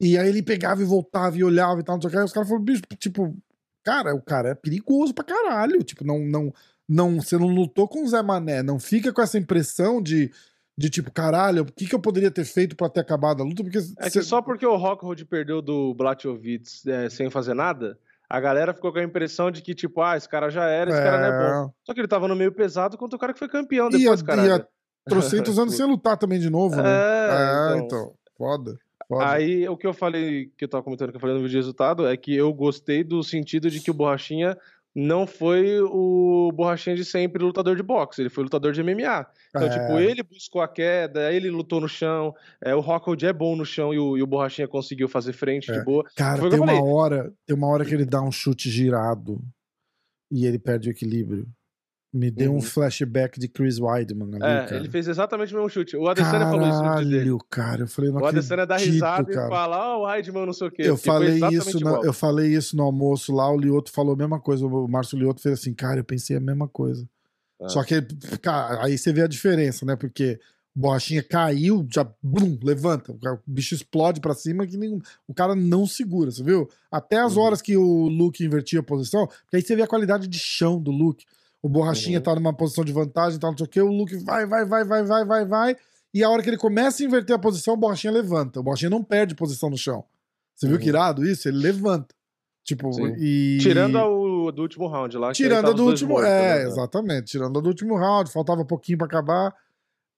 E aí ele pegava e voltava e olhava e tal, não sei o que. Aí os caras falaram, bicho, tipo, cara, o cara é perigoso pra caralho. Tipo, não, não, não, você não lutou com o Zé Mané. Não fica com essa impressão de, de tipo, caralho, o que, que eu poderia ter feito pra ter acabado a luta? Porque É cê- que só porque o Rockhold perdeu do Blachowicz é, sem fazer nada, a galera ficou com a impressão de que, tipo, ah, esse cara já era, esse é... cara não é bom. Só que ele tava no meio pesado contra o cara que foi campeão depois, cara. E a trocentos anos sem lutar também de novo, né? É, é então... então, foda. Foda. Aí o que eu falei, que eu tava comentando que eu falei no vídeo de resultado, é que eu gostei do sentido de que o Borrachinha não foi o borrachinha de sempre lutador de boxe, ele foi lutador de MMA. Então, é. tipo, ele buscou a queda, ele lutou no chão, é, o Rockhold é bom no chão e o, e o borrachinha conseguiu fazer frente é. de boa. Cara, tem uma hora, tem uma hora que ele dá um chute girado e ele perde o equilíbrio. Me deu uhum. um flashback de Chris Weidman ali, é, cara. ele fez exatamente o mesmo chute. O Adesanya falou isso no dele. cara, eu falei, não O Adesanya dá risada cara. e fala, ó, oh, o Weidman não sei o quê. Eu falei, isso no, eu falei isso no almoço lá, o Lioto falou a mesma coisa. O Márcio Lioto fez assim, cara, eu pensei a mesma coisa. É. Só que, cara, aí você vê a diferença, né? Porque Borrachinha caiu, já, bum, levanta. O bicho explode para cima que nem, o cara não segura, você viu? Até as uhum. horas que o Luke invertia a posição, porque aí você vê a qualidade de chão do Luke. O Borrachinha uhum. tá numa posição de vantagem, tá não sei o quê. O Luke vai, vai, vai, vai, vai, vai, vai. E a hora que ele começa a inverter a posição, o Borrachinha levanta. O Borrachinha não perde posição no chão. Você uhum. viu que irado isso? Ele levanta. Tipo, e... Tirando a do último round lá. Tirando a do último. Mortos, é, né? exatamente. Tirando a do último round. Faltava pouquinho para acabar.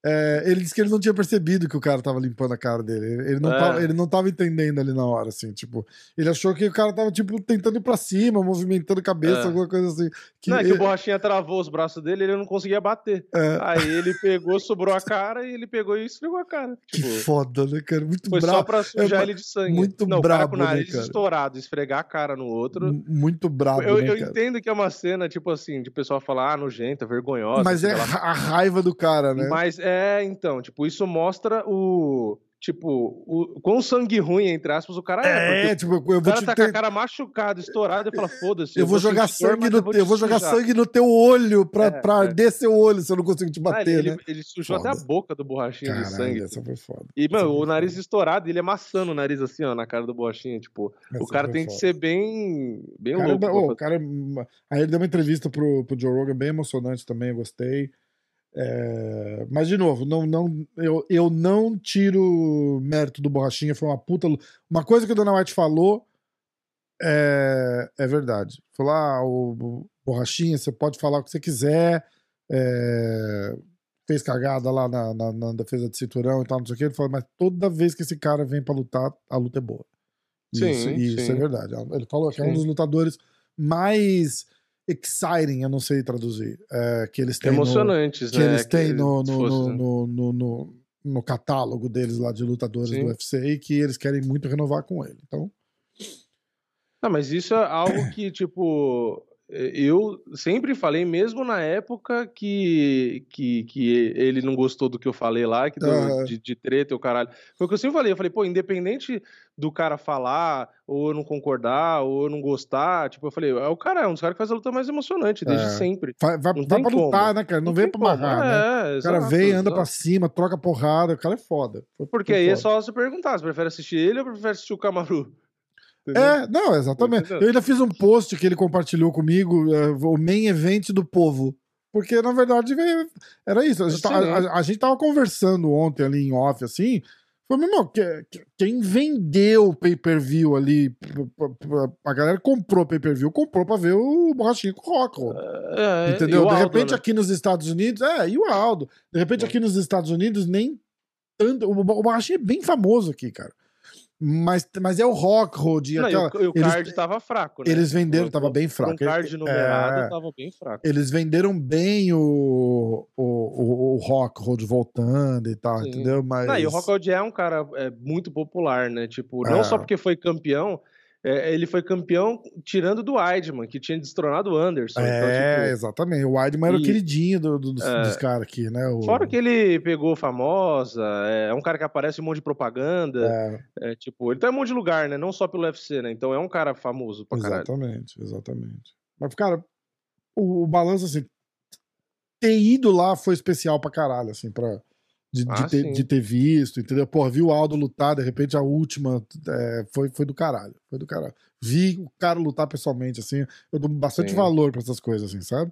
É, ele disse que ele não tinha percebido que o cara tava limpando a cara dele. Ele não, é. tava, ele não tava entendendo ali na hora, assim, tipo. Ele achou que o cara tava, tipo, tentando ir pra cima, movimentando a cabeça, é. alguma coisa assim. Que não, é que o Borrachinha travou os braços dele e ele não conseguia bater. É. Aí ele pegou, sobrou a cara e ele pegou e esfregou a cara. Tipo, que foda, né, cara? Muito foi brabo. só pra sujar é, ele de sangue. Muito não, brabo, com o nariz né, estourado, esfregar a cara no outro. Muito brabo, Eu, né, eu entendo que é uma cena, tipo assim, de pessoal falar, ah, nojenta, vergonhosa. Mas é a raiva do cara, né? Mas é, então, tipo, isso mostra o. Tipo, o quão sangue ruim, entre aspas, o cara é. É, tipo, eu vou o cara te tá ter... com a cara machucada, estourada, e fala, foda-se. Eu, eu, vou jogar sangue no eu, eu vou jogar sangue no teu olho pra, é, pra é. arder seu olho se eu não consigo te bater, ah, ele, né? Ele, ele sujou foda. até a boca do borrachinho Caralho, de sangue. Essa foi foda. E, mano, o nariz foda. estourado, ele amassando o nariz assim, ó, na cara do borrachinho. Tipo, essa o cara tem foda. que ser bem, bem cara, louco. Oh, o cara, aí ele deu uma entrevista pro, pro Joe Rogan bem emocionante também, eu gostei. É, mas, de novo, não, não, eu, eu não tiro mérito do Borrachinha, foi uma puta. Uma coisa que a Dona White falou é, é verdade. Falou: ah, o Borrachinha, você pode falar o que você quiser, é, fez cagada lá na, na, na, defesa de cinturão e tal, não sei o que. Ele falou: mas toda vez que esse cara vem pra lutar, a luta é boa. Sim, isso, sim. isso é verdade. Ele falou que é um dos lutadores mais exciting, eu não sei traduzir, é, que eles têm emocionantes, no, né? Que eles têm que no, no, fosse, né? no, no, no, catálogo deles lá de lutadores Sim. do UFC e que eles querem muito renovar com ele. Então. Não, mas isso é algo que, tipo, eu sempre falei, mesmo na época que, que, que ele não gostou do que eu falei lá, que uhum. de, de treta e o caralho. Foi o que eu sempre falei. Eu falei, pô, independente do cara falar, ou eu não concordar, ou eu não gostar, tipo, eu falei, é o cara é um dos caras que faz a luta mais emocionante desde é. sempre. Vai, vai, vai pra lutar, né, cara? Não, não vem pra amarrar, né? É, o cara exato, vem, anda exato. pra cima, troca porrada, o cara é foda. Porque aí é foda. é só você perguntar, você prefere assistir ele ou prefere assistir o Camaru? É, não, exatamente. Eu ainda fiz um post que ele compartilhou comigo, uh, o main event do povo. Porque, na verdade, era isso. A gente, tava, a, a gente tava conversando ontem ali em off, assim. Foi, meu irmão, que, que, quem vendeu o pay-per-view ali, a galera comprou pay-per-view, comprou pra ver o Borrachinho com o Rock. É, entendeu? De repente, né? aqui nos Estados Unidos, é, e o Aldo. De repente, é. aqui nos Estados Unidos, nem tanto. O, o Borrachinho é bem famoso aqui, cara. Mas, mas é o Rock, Rod. Não, aquela, o, o card eles, tava fraco, né? Eles venderam, tava bem fraco. O card numerado é, tava bem fraco. Eles venderam bem o, o, o, o Rock, Rod voltando e tal, Sim. entendeu? Mas... Não, e o Rock Rod é um cara é, muito popular, né? Tipo, não é. só porque foi campeão, é, ele foi campeão tirando do Weidman, que tinha destronado o Anderson. Então, é, então, tipo, exatamente. O Weidman era e, o queridinho do, do, dos, é, dos caras aqui, né? O... Fora que ele pegou famosa, é, é um cara que aparece em um monte de propaganda. É. é. tipo, ele tá em um monte de lugar, né? Não só pelo UFC, né? Então é um cara famoso pra caralho. Exatamente, exatamente. Mas, cara, o, o balanço, assim, ter ido lá foi especial pra caralho, assim, pra de, ah, de, ter, de, ter, visto, entendeu? Pô, vi o Aldo lutar, de repente a última é, foi, foi do caralho. Foi do caralho. Vi o cara lutar pessoalmente, assim. Eu dou bastante sim. valor para essas coisas, assim, sabe?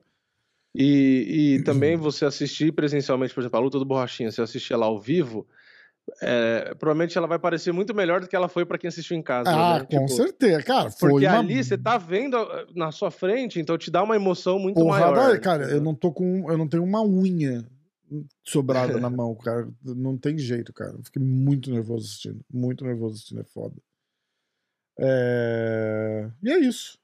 E, e também você assistir presencialmente, por exemplo, a luta do Borrachinha, você assistir ela ao vivo, é, provavelmente ela vai parecer muito melhor do que ela foi para quem assistiu em casa. Ah, né? com Tipo, certeza, cara. Foi Porque uma ali você tá vendo ah, na sua frente, então te dá uma emoção muito porrada. maior. Cara, eu não tô com. Eu não tenho uma unha sobrada na mão, cara. Não tem jeito, cara. Fiquei muito nervoso assistindo. Muito nervoso assistindo, é foda. É, E é isso.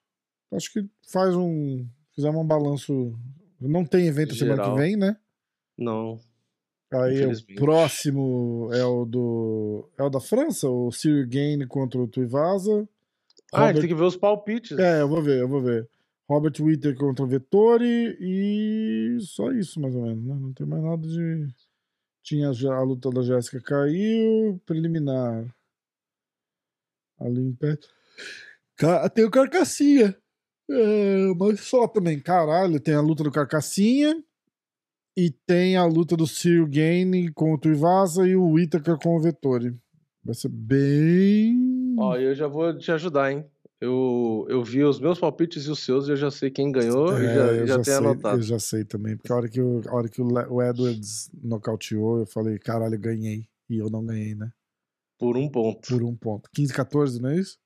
Acho que faz um. Fizemos um balanço. Não tem evento semana Geral. que vem, né? Não. Aí o próximo é o do. É o da França, o Cyril Gain contra o Tuivasa. Ah, Robert- tem que ver os palpites. É, eu vou ver, eu vou ver. Robert Witter contra o Vettori e só isso, mais ou menos, né? Não tem mais nada de. Tinha a luta da Jéssica caiu, preliminar. Ali em pé. Ca- Tem o Carcassinha. É, mas só também, caralho. Tem a luta do Carcassinha e tem a luta do Cyril Gain contra o Ivasa e o Whittaker com o Vettori. Vai ser bem. Ó, eu já vou te ajudar, hein? Eu, eu vi os meus palpites e os seus e eu já sei quem ganhou e É, já, eu já tenho sei, anotado. Eu já sei também, porque a hora que, o, a hora que o, Edwards nocauteou, eu falei, caralho, ganhei. E eu não ganhei, né? Por um ponto. Por um ponto. 15, 14, não é isso?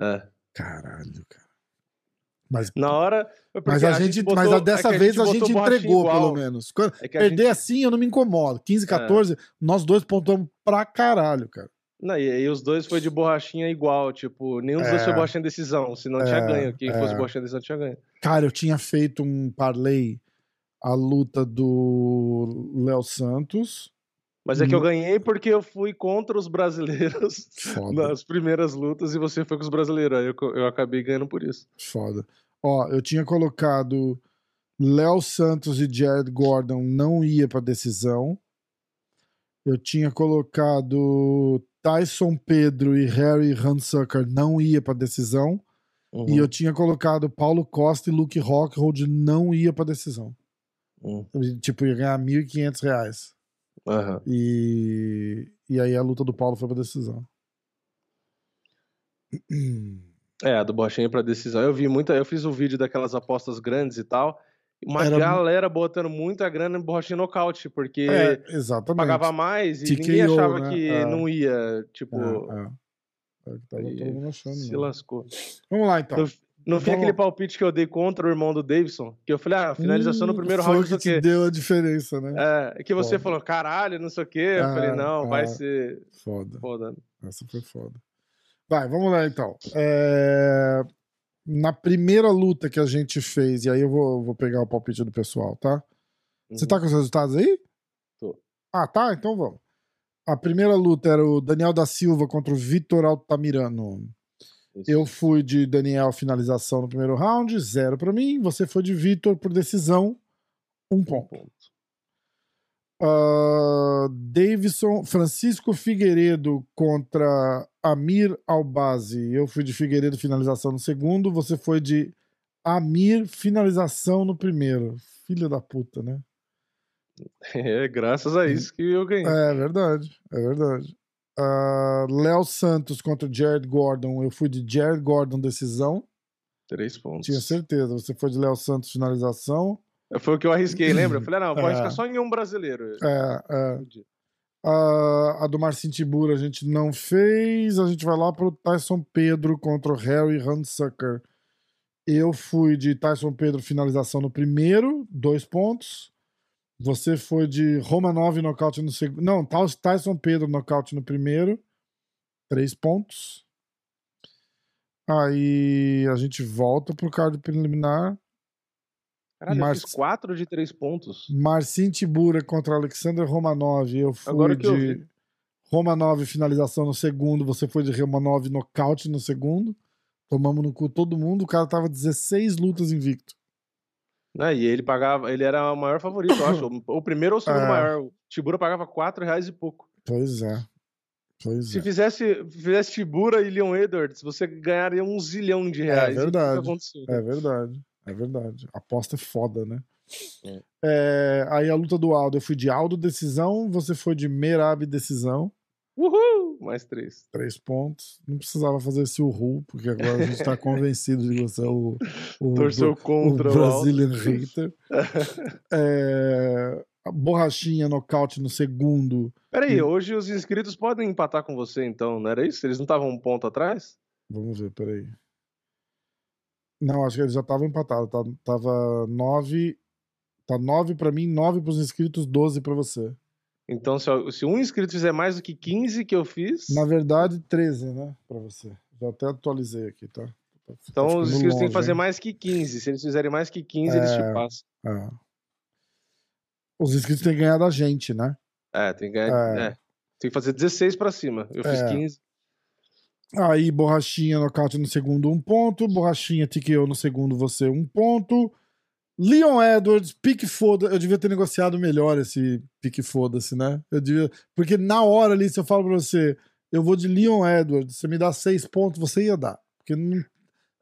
É. Caralho, cara. Mas, Na hora. é mas a, gente, botou- mas a é dessa que vez a gente borrachinha entregou, igual. pelo menos. Quando- É que a perder gente- assim eu não me incomodo. 15, 14, nós dois pontuamos pra caralho, cara. Não, e, e os dois foi de borrachinha igual, tipo, nenhum dos dois É. foi borrachinha decisão, senão É, tinha ganho. Quem fosse é. borrachinha decisão tinha ganho. Cara, eu tinha feito um parlay, a luta do Léo Santos. Mas é que eu ganhei porque eu fui contra os brasileiros Foda. nas primeiras lutas e você foi com os brasileiros. Aí eu, eu acabei ganhando por isso. Foda. Ó, eu tinha colocado Léo Santos e Jared Gordon não ia pra decisão. Eu tinha colocado Tyson Pedro e Harry Hunsucker não ia pra decisão. Uhum. E eu tinha colocado Paulo Costa e Luke Rockhold não ia pra decisão. Uhum. Tipo, ia ganhar 1.500 reais. Aham. E, e aí a luta do Paulo foi pra decisão. É, a do borrachinha pra decisão. Eu vi muita. Eu fiz o vídeo daquelas apostas grandes e tal. Uma Era- galera botando muita grana em borrachinha nocaute, porque É, pagava mais e TKO, ninguém achava né? que É. não ia. Tipo, É, é. É mundo achando. se né? lascou. Vamos lá, então. No, no fim, Vamos- aquele palpite que eu dei contra o irmão do Davidson, que eu falei, ah, finalização no Hum, primeiro foi round, não que sei o deu a diferença, né? É, que você Foda. falou, caralho, não sei o quê. Eu falei, não, vai ah. ser Foda. foda. Essa foi foda. Vai, vamos lá então. É, Na primeira luta que a gente fez, e aí eu vou, vou pegar o palpite do pessoal, tá? Você Uhum. tá com os resultados aí? Tô. Ah, tá? Então vamos. A primeira luta era o Daniel da Silva contra o Vitor Altamirano. Isso. Eu fui de Daniel finalização no primeiro round, zero pra mim. Você foi de Vitor por decisão, um ponto. ponto. Ah, Davidson, Francisco Figueiredo contra Amir Albazi. Eu fui de Figueiredo finalização no segundo, você foi de Amir finalização no primeiro. Filha da puta, né? É, graças a isso que eu ganhei. É verdade, é verdade. Ah, Léo Santos contra Jared Gordon. Eu fui de Jared Gordon decisão. Três pontos. Tinha certeza. Você foi de Léo Santos finalização. Foi o que eu arrisquei, lembra? Eu falei, ah, não, vou É. arriscar só em um brasileiro. É, é. A, a do Marcin Tibura a gente não fez. A gente vai lá pro Tyson Pedro contra o Harry Hunsucker. Eu fui de Tyson Pedro finalização no primeiro, dois pontos. Você foi de Romanov nocaute no segundo. Não, Ty- Tyson Pedro nocaute no primeiro, três pontos. Aí a gente volta pro card preliminar. Caralho, fiz quatro de três pontos. Marcin Tibura contra Alexander Romanov. Eu fui Agora que de. Romanov finalização no segundo. Você foi de Romanov nocaute no segundo. Tomamos no cu todo mundo. O cara tava 16 lutas invicto. Né? E ele pagava, ele era o maior favorito, eu acho. O primeiro ou o segundo É. maior. O Tibura pagava quatro reais e pouco. Pois é. Pois Se é. fizesse, fizesse Tibura e Leon Edwards, você ganharia um zilhão de reais. O que É verdade. É verdade. É verdade. A aposta é foda, né? É. É, aí a luta do Aldo. Eu fui de Aldo decisão. Você foi de Merab decisão. Uhul! Mais três. Três pontos. Não precisava fazer esse uhul, porque agora a gente tá convencido de que você é o, o, Torceu contra o o, Aldo. Brazilian Hater. É, borrachinha nocaute no segundo. Peraí, E- hoje os inscritos podem empatar com você, então, não era isso? Eles não estavam um ponto atrás? Vamos ver, peraí. Não, acho que eles já estavam empatados. Tá, tava 9. Tá 9 pra mim, 9 pros inscritos, 12 pra você. Então, se, se um inscrito fizer mais do que 15 que eu fiz, Na verdade, 13, né? Pra você. Já até atualizei aqui, tá? Tá então os inscritos têm que fazer hein? mais que 15. Se eles fizerem mais que 15, eles te É. passam. É. Os inscritos têm que ganhar da gente, né? É, tem que ganhar. É. é. Tem que fazer 16 pra cima. Eu fiz É. 15. Aí, Borrachinha nocaute no segundo, um ponto. Borrachinha TKO no segundo, você, um ponto. Leon Edwards, pique foda. Eu devia ter negociado melhor esse pique foda-se, né? Eu devia... Porque na hora ali, se eu falo pra você, eu vou de Leon Edwards, você me dá seis pontos, você ia dar. Porque não-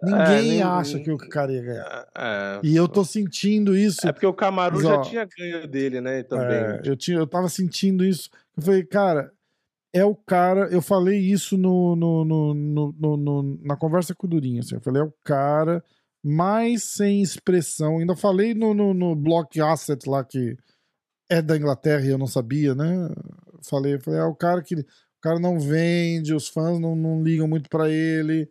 ninguém nem- acha que o cara ia ganhar. É, E eu tô sentindo isso. é porque o Camaru Mas, já tinha ganho dele, né? Também. É, eu, tinha, eu tava sentindo isso. Eu falei, cara, é o cara. Eu falei isso no, no, no, no- na conversa com o Durinho. Assim, eu falei, é o cara mais sem expressão. Ainda falei no, no, no Block Asset lá, que é da Inglaterra e eu não sabia, né? Falei, falei é o cara que. O cara não vende, os fãs não, não ligam muito pra ele.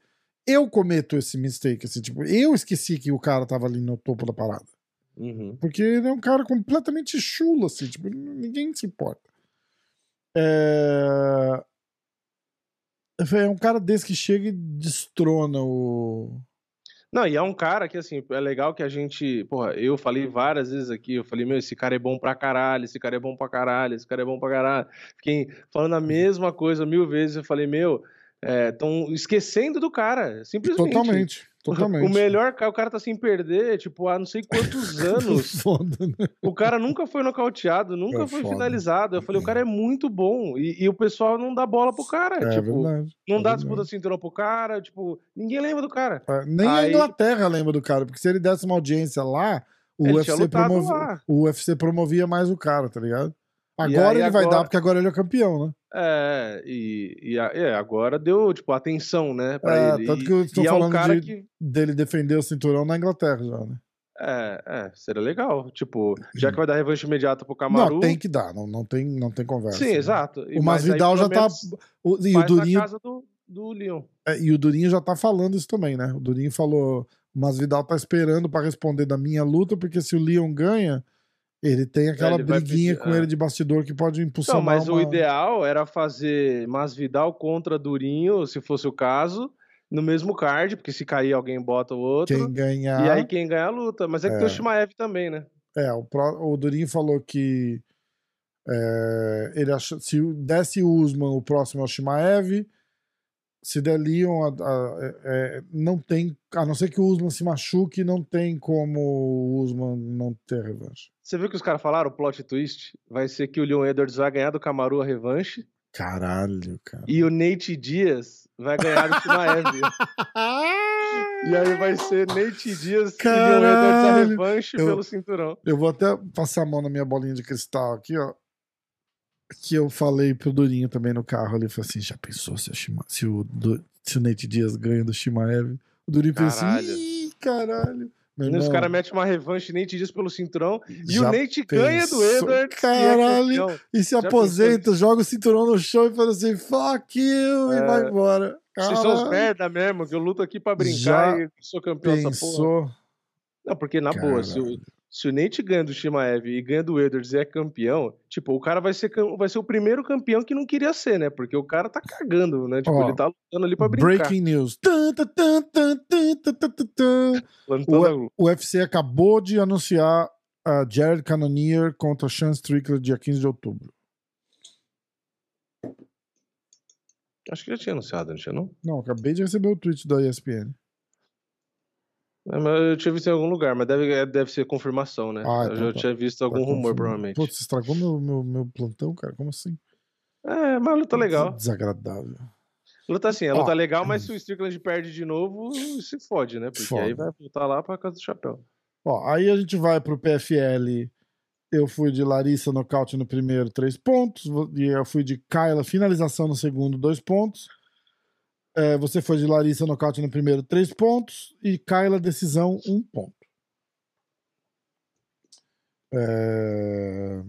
Eu cometo esse mistake, assim, tipo, eu esqueci que o cara tava ali no topo da parada. Uhum. Porque ele é um cara completamente chulo, assim, tipo, ninguém se importa. É... É um cara desse que chega e destrona o. Não, e é um cara que, assim, é legal que a gente. Porra, eu falei várias vezes aqui, eu falei, meu, esse cara é bom pra caralho, esse cara é bom pra caralho, esse cara é bom pra caralho. Fiquei falando a mesma coisa mil vezes, eu falei, meu, estão esquecendo do cara, simplesmente. Totalmente. Totalmente. O melhor, o cara tá sem perder, tipo, há não sei quantos anos. Foda, né? O cara nunca foi nocauteado, nunca É foi foda. finalizado. Eu falei, o cara é muito bom. E, e o pessoal não dá bola pro cara. É tipo, verdade. não é dá disputa cinturão pro cara. Tipo, ninguém lembra do cara. É, Nem a Aí- Inglaterra lembra do cara, porque se ele desse uma audiência lá, o UFC, lá. o UFC promovia mais o cara, tá ligado? Agora ele vai agora- dar, porque agora ele é campeão, né? É, e, e é, agora deu, tipo, atenção, né, pra É, ele. tanto que eu estou e é um falando cara de- que. Dele defender o cinturão na Inglaterra já, né? É, é, seria legal. Tipo, já que vai dar revanche imediata pro Camaru. Não, tem que dar, não, não, tem, não tem conversa. Sim, né? exato. E- O Masvidal já tá. O, e, o Durinho, na casa do, do Leon. é, e o Durinho já tá falando isso também, né? O Durinho falou: o Masvidal tá esperando pra responder da minha luta, porque se o Leon ganha, ele tem aquela ele briguinha pedir, com é. ele de bastidor que pode impulsionar. Não, mas uma... o ideal era fazer Masvidal contra Durinho, se fosse o caso, no mesmo card, porque se cair alguém bota o outro. Quem ganhar. E aí quem ganha a luta. Mas é que É. tem o Shimaev também, né? É, o, pró- o Durinho falou que é, ele acha, se desse Usman, o próximo é o Shimaev. Se der Leon, a- a- é- é, não tem. A não ser que o Usman se machuque, não tem como o Usman não ter revanche. Você viu que os caras falaram, o plot twist? Vai ser que o Leon Edwards vai ganhar do Camaru a revanche Caralho, cara. e o Nate Dias vai ganhar do Shimaev. e aí vai ser Nate Dias e Leon Edwards a Caralho. revanche Eu- pelo cinturão. Eu vou até passar a mão na minha bolinha de cristal aqui, ó. Que eu falei pro Durinho também no carro ali. Falei assim: já pensou se, Shima- se o, se o Nate Dias ganha do Shimaev? O Durinho pensou assim: Caralho. ih, caralho. E os caras metem uma revanche Nate Dias pelo cinturão e já o Nate ganha do pensou? Que é Caralho. campeão. E se já aposenta, joga o cinturão no chão e fala assim: fuck you, e É. vai embora. Vocês são os Caralho. merda mesmo, que eu luto aqui pra brincar Já e sou campeão dessa porra. Pensou. Não, porque na boa, se o, Caralho se o Nate ganha do Shimaev e ganha do Edwards e é campeão, tipo, o cara vai ser, vai ser o primeiro campeão que não queria ser, né? Porque o cara tá cagando, né? Tipo, oh, ele tá lutando ali pra brincar. Breaking news. O, UFC acabou de anunciar a Jared Cannonier contra Sean Strickland dia 15 de outubro. Acho que já tinha anunciado, não tinha não? Não, acabei de receber o tweet da ESPN. É, eu tinha visto em algum lugar, mas deve, é, deve ser confirmação, né? Ah, eu então já tá. tinha visto algum Tá rumor, provavelmente. Você estragou meu, meu, meu plantão, cara? Como assim? É, mas a luta legal. Desagradável. Luta assim, a luta legal, mas se o Strickland perde de novo, se fode, né? Porque aí Foda. vai voltar lá pra casa do chapéu. Ó, aí a gente vai pro PFL. Eu fui de Larissa nocaute no primeiro, três pontos. E eu fui de Kyla finalização no segundo, dois pontos. É, você foi de Larissa nocaute no primeiro, três pontos. E Kyla decisão, um ponto. É,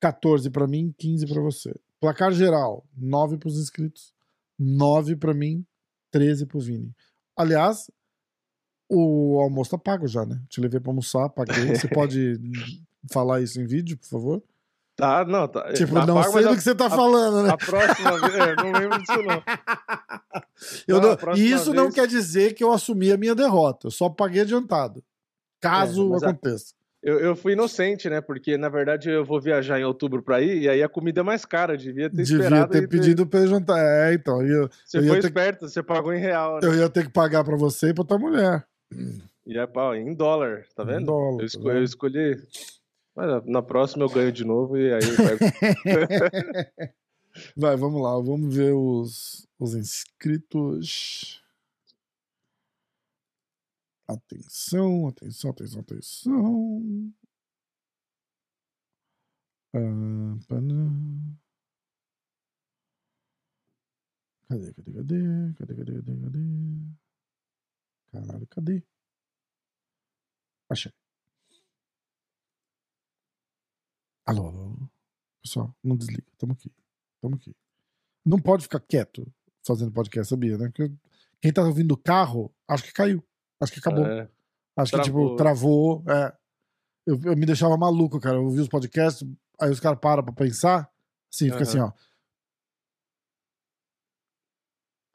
14 pra mim, 15 pra você. Placar geral, 9 pros inscritos, 9 pra mim, 13 pro Vini. Aliás, o almoço tá pago já, né? Te levei pra almoçar, paguei. Você pode falar isso em vídeo, por favor? Tá, não, tá. Tipo, tá não pago, sei do que você tá falando, né? A próxima vez. É, não lembro disso, não. Eu Não, não- a isso não vez- quer dizer que eu assumi a minha derrota. Eu só paguei adiantado. Caso É, mas a- aconteça. Eu, eu fui inocente, né? Porque, na verdade, eu vou viajar em outubro pra ir, e aí a comida é mais cara. Devia ter Devia esperado. ter e pedido pra eu jantar. É, então. Eu, Você eu foi ter- esperto, você pagou em real, né? eu ia ter que pagar pra você e pra tua mulher. E é pau, em dólar, tá Em vendo? dólar, eu, tá esco- vendo? eu escolhi. Mas na- na próxima eu ganho de novo e aí pego. Vai, vamos lá. Vamos ver os, os inscritos. Atenção, atenção, atenção, atenção. Ah. Cadê, cadê, cadê? Cadê, cadê, cadê, cadê? Caralho, cadê? Achei. Alô, alô, alô. Pessoal, não desliga. Tamo aqui. Tamo aqui. Não pode ficar quieto fazendo podcast, sabia, né? Porque quem tá ouvindo o carro, acho que caiu. Acho que acabou. É, Acho que, tipo, travou. travou. É. Eu, eu me deixava maluco, cara. Eu ouvia os podcasts, aí os caras param pra pensar. Assim, fica Aham. assim, ó.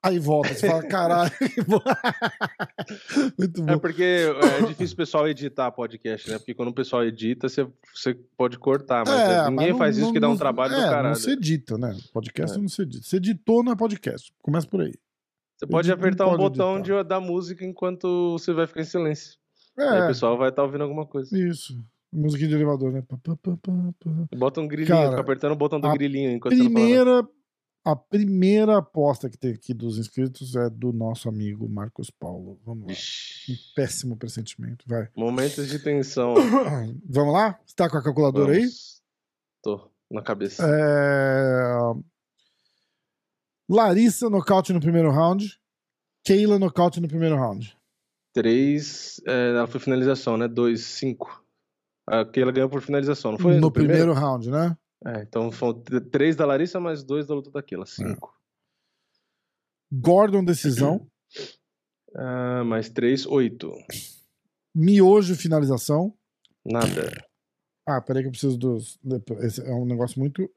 Aí volta, você fala, caralho. Muito bom. É porque é difícil o pessoal editar podcast, né? Porque quando o pessoal edita, você, você pode cortar, mas É, é, ninguém mas não- faz isso não- que dá um não- trabalho é, do caralho. Não se edita, né? Podcast É. não se edita. Se editou, não é podcast. Começa por aí. Você pode edito, não apertar um pode botão editar. de, da música enquanto você vai ficar em silêncio. Aí o É, pessoal vai estar ouvindo alguma coisa. isso. Musiquinha de elevador, né? Pá, pá, pá. Bota um grilinho, Cara, fica apertando o botão do grilinho enquanto você não fala nada. Primeira, a primeira aposta que tem aqui dos inscritos é do nosso amigo Marcos Paulo. Vamos lá. Um péssimo pressentimento. Vai. Momentos de tensão. Vamos lá? Você tá com a calculadora aí? Vamos. Tô na cabeça. É... Larissa nocaute no primeiro round. Keila nocaute no primeiro round. Três. é, ela foi finalização, né? Dois, cinco. Aquela ganhou por finalização, não foi? no primeiro? round, né? É, então foram três da Larissa, mais dois da luta daquela. Cinco. Gordon decisão. Ah, mais três, oito. Miojo finalização. Nada. Ah, peraí que eu preciso dos. Esse é um negócio muito.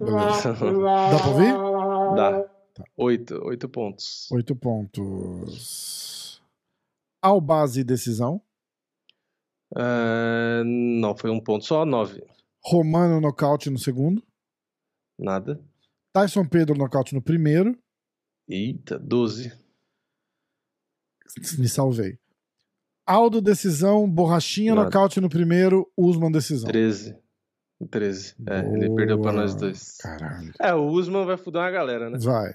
Beleza. Dá pra ouvir? Dá. Tá. Oito. Oito pontos. Oito pontos. Albase decisão. Ah, não, foi um ponto só, nove. Romano nocaute no segundo. Nada. Tyson Pedro nocaute no primeiro. Eita, doze. Me salvei. Aldo decisão, Borrachinha Nada. nocaute no primeiro, Usman decisão. Treze. Treze. É, ele perdeu pra nós dois. Caralho. É, o Usman vai fuder uma galera, né? Vai.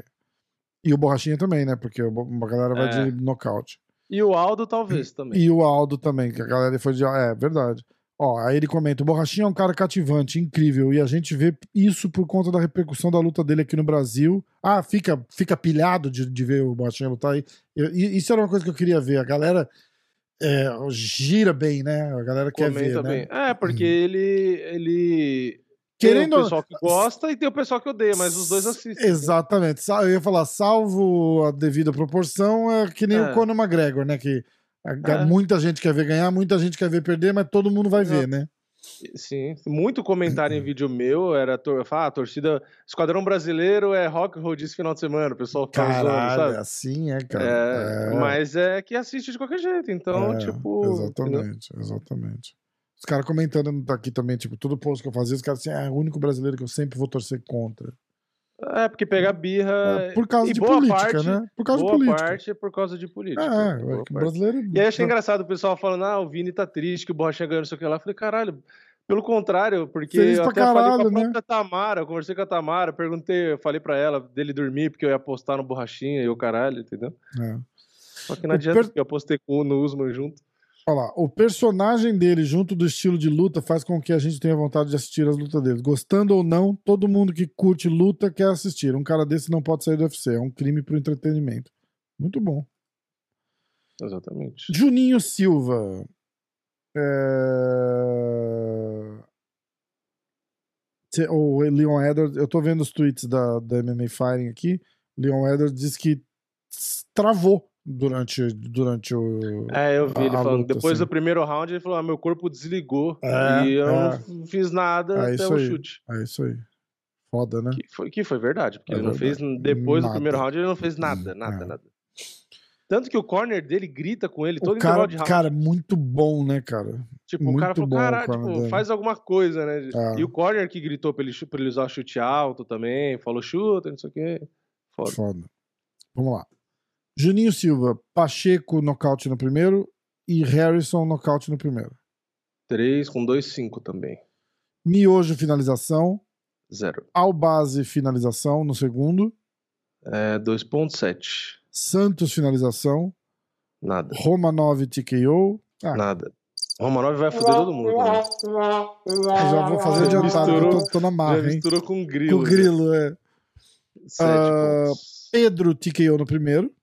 E o Borrachinha também, né? Porque o Bo- a galera vai É. de nocaute. E o Aldo, talvez, também. E o Aldo também, que a galera foi de. É, verdade. Ó, aí ele comenta: o Borrachinha é um cara cativante, incrível, e a gente vê isso por conta da repercussão da luta dele aqui no Brasil. Ah, fica, fica pilhado de, de ver o Borrachinha lutar aí. Eu- isso era uma coisa que eu queria ver. A galera é, gira bem, né? A galera quer Comenta ver, bem. né? É, porque ele. ele... Querendo tem o pessoal que gosta e tem o pessoal que odeia, mas os dois assistem. Exatamente. Sa- Eu ia falar, salvo a devida proporção, é que nem É. o Conor McGregor, né? Que É. muita gente quer ver ganhar, muita gente quer ver perder, mas todo mundo vai ver, né? Sim, muito comentário em vídeo meu era tor ah, a torcida Esquadrão Brasileiro é rock roll esse final de semana, o pessoal fica Caralho, sabe? assim é, cara. É, É. Mas é que assiste de qualquer jeito, então, É, tipo. entendeu? Exatamente, exatamente. Os caras comentando aqui também, tipo, todo post que eu fazia, os caras assim, ah, é o único brasileiro que eu sempre vou torcer contra. É, porque pega birra. É, por causa de boa política, parte, né? Por causa de boa política. parte é por causa de política. É, é, que o parte. brasileiro. E aí achei engraçado o pessoal falando, ah, o Vini tá triste que o Borrachinha ganhou não sei o que lá. Eu falei, caralho, pelo contrário, porque Feliz eu até falei caralho, com a né? Tamara, eu conversei com a Tamara, perguntei, eu falei pra ela dele dormir porque eu ia apostar no Borrachinha e o caralho, entendeu? É. Só que não adianta, per- porque eu apostei com o Usman junto. Olha lá, o personagem dele, junto do estilo de luta, faz com que a gente tenha vontade de assistir as lutas dele. Gostando ou não, todo mundo que curte luta quer assistir. Um cara desse não pode sair do UFC, é um crime pro entretenimento. Muito bom. Exatamente. Juninho Silva. É... o Leon Edwards, eu tô vendo os tweets da, da MMA Fighting aqui. Leon Edwards disse que travou durante, durante o. É, eu vi ele falando. luta, Depois assim. do primeiro round, ele falou: ah, meu corpo desligou. É, e eu é. não fiz nada É até o aí. chute. É isso aí. Foda, né? Que foi, que foi verdade, porque É ele não verdade. fez. Depois Nada. do primeiro round, ele não fez nada, Hum, nada, é. nada. Tanto que o corner dele grita com ele todo O intervalo cara, de round. cara, muito bom, né, cara? tipo, o cara muito falou, caralho, tipo, dele." faz alguma coisa, né? É. E o corner que gritou pra ele, pra ele usar chute alto também, falou chuta, não sei o quê. Foda. Foda. Vamos lá. Juninho Silva, Pacheco nocaute no primeiro e Harrison nocaute no primeiro. 3 com 2-5 também. Miojo finalização, Zero. Albase finalização no segundo, É 2.7. Santos finalização, Nada. Romanov TKO. Ah, Nada. Romanov vai foder todo mundo. também. já vou fazer Já adiantado, eu misturou- tô, tô na Já marra, hein? misturou com Com grilo. o grilo, é. 7 Ah, pontos. Pedro TKO no primeiro,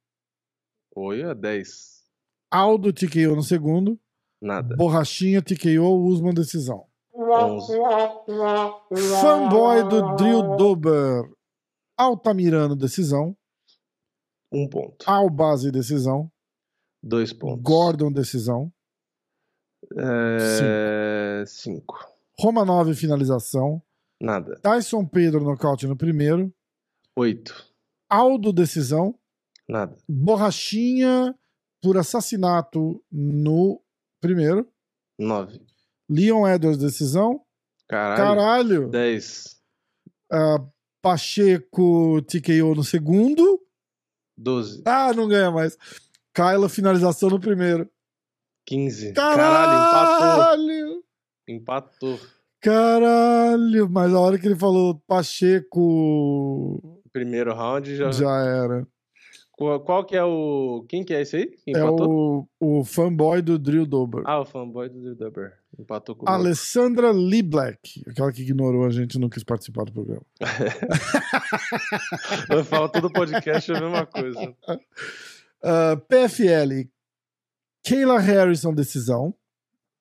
Oi, é 10. Aldo TKO no segundo, Nada. Borrachinha TKO, Usman decisão. 11. Fanboy do Drill Dober, Altamirano decisão, 1 ponto. Albase decisão, 2 pontos. Gordon decisão, É... 5. Romanov finalização, Nada. Tyson Pedro nocaute no primeiro, 8. Aldo decisão, Nada. Borrachinha por assassinato no primeiro, 9. Leon Edwards decisão, Caralho. caralho, 10. ah, Pacheco TKO no segundo, 12. ah, não ganha mais, Kyla finalização no primeiro, 15. Caralho, empatou. caralho, Empatou. caralho, mas a hora que ele falou Pacheco Primeiro round já. já era. Qual, que é o. Quem que é esse aí? que É Empatou? o, o fanboy do Drill Dober. Ah, o fanboy do Dubber. Empatou com o Alessandra Lee Black, aquela que ignorou a gente e não quis participar do programa. Eu falo todo podcast é a mesma coisa. Ah, PFL, Kayla Harrison, decisão.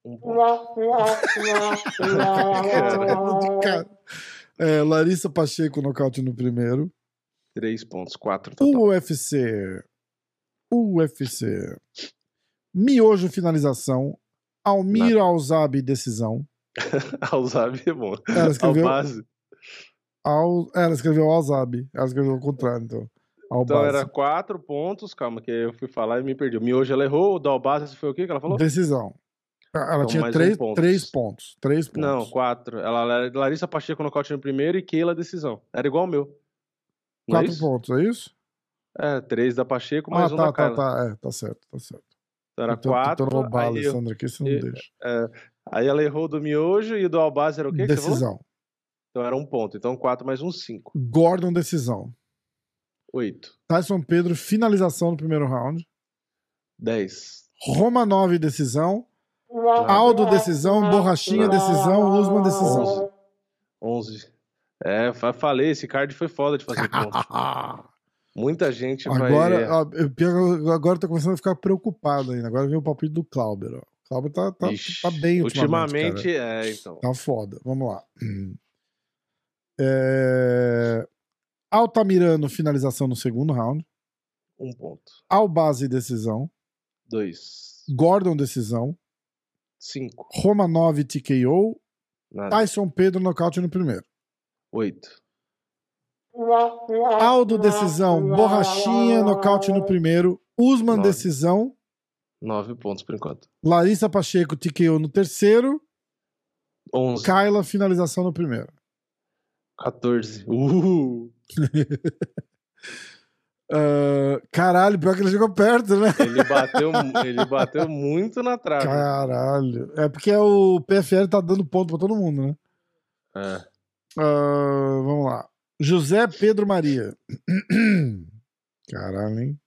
É, Larissa Pacheco, nocaute no primeiro. 3 pontos, 4 total. UFC, UFC, Miojo, finalização. Almir Alzabi, decisão. Alzab é bom. Ela escreveu, Albase. Al, ela escreveu Alzabi. Ela escreveu ao contrário, então. Então Albase. era 4 pontos. Calma, que eu fui falar e me perdi. O Miojo ela errou. O da Albase foi o que ela falou? Decisão. Ela Então, tinha mais um três, ponto. três pontos. Três pontos. Não, 4. Ela Larissa Pacheco nocaute no primeiro e Keila decisão. Era igual o meu. É Quatro isso? pontos, é isso? É, 3 da Pacheco, mais ah, um tá, da tá, Kyla. tá. É, tá certo, tá certo. Então era Eu tô tentando 4. roubar a Alessandra aqui, você não deixa. aí ela errou do Miojo e o do Albase era o quê que? Decisão. Então era um ponto. Então 4 mais um, 5. Gordon, decisão. 8. Tyson Pedro, finalização no primeiro round. 10. Romanov, decisão. Aldo, decisão. Borrachinha, decisão. Usman, decisão. 11. É, fa- falei, esse card foi foda de fazer ponto. Muita gente vai. Agora, ó, eu- agora tô começando a ficar preocupado ainda. Agora vem o palpite do Clauber. Ó. O Clauber tá, tá, Ixi, tá bem ultimamente. Ultimamente, cara. é, então. Tá foda. Vamos lá. É... Altamirano, finalização no segundo round. Um ponto. Albase, decisão. 2. Gordon, decisão. 5. Romanov, TKO. Nada. Tyson Pedro, nocaute no primeiro. 8. Aldo, decisão. Borrachinha, nocaute no primeiro. Usman, Nove. decisão. 9 pontos por enquanto. Larissa Pacheco, TKO no terceiro. 11. Kyla, finalização no primeiro. 14. Uh! Ah, caralho, pior que ele chegou perto, né? Ele bateu, ele bateu muito na trave. Caralho. É porque o PFL tá dando ponto pra todo mundo, né? É. Ah, vamos lá. José Pedro Maria. Caralho, hein?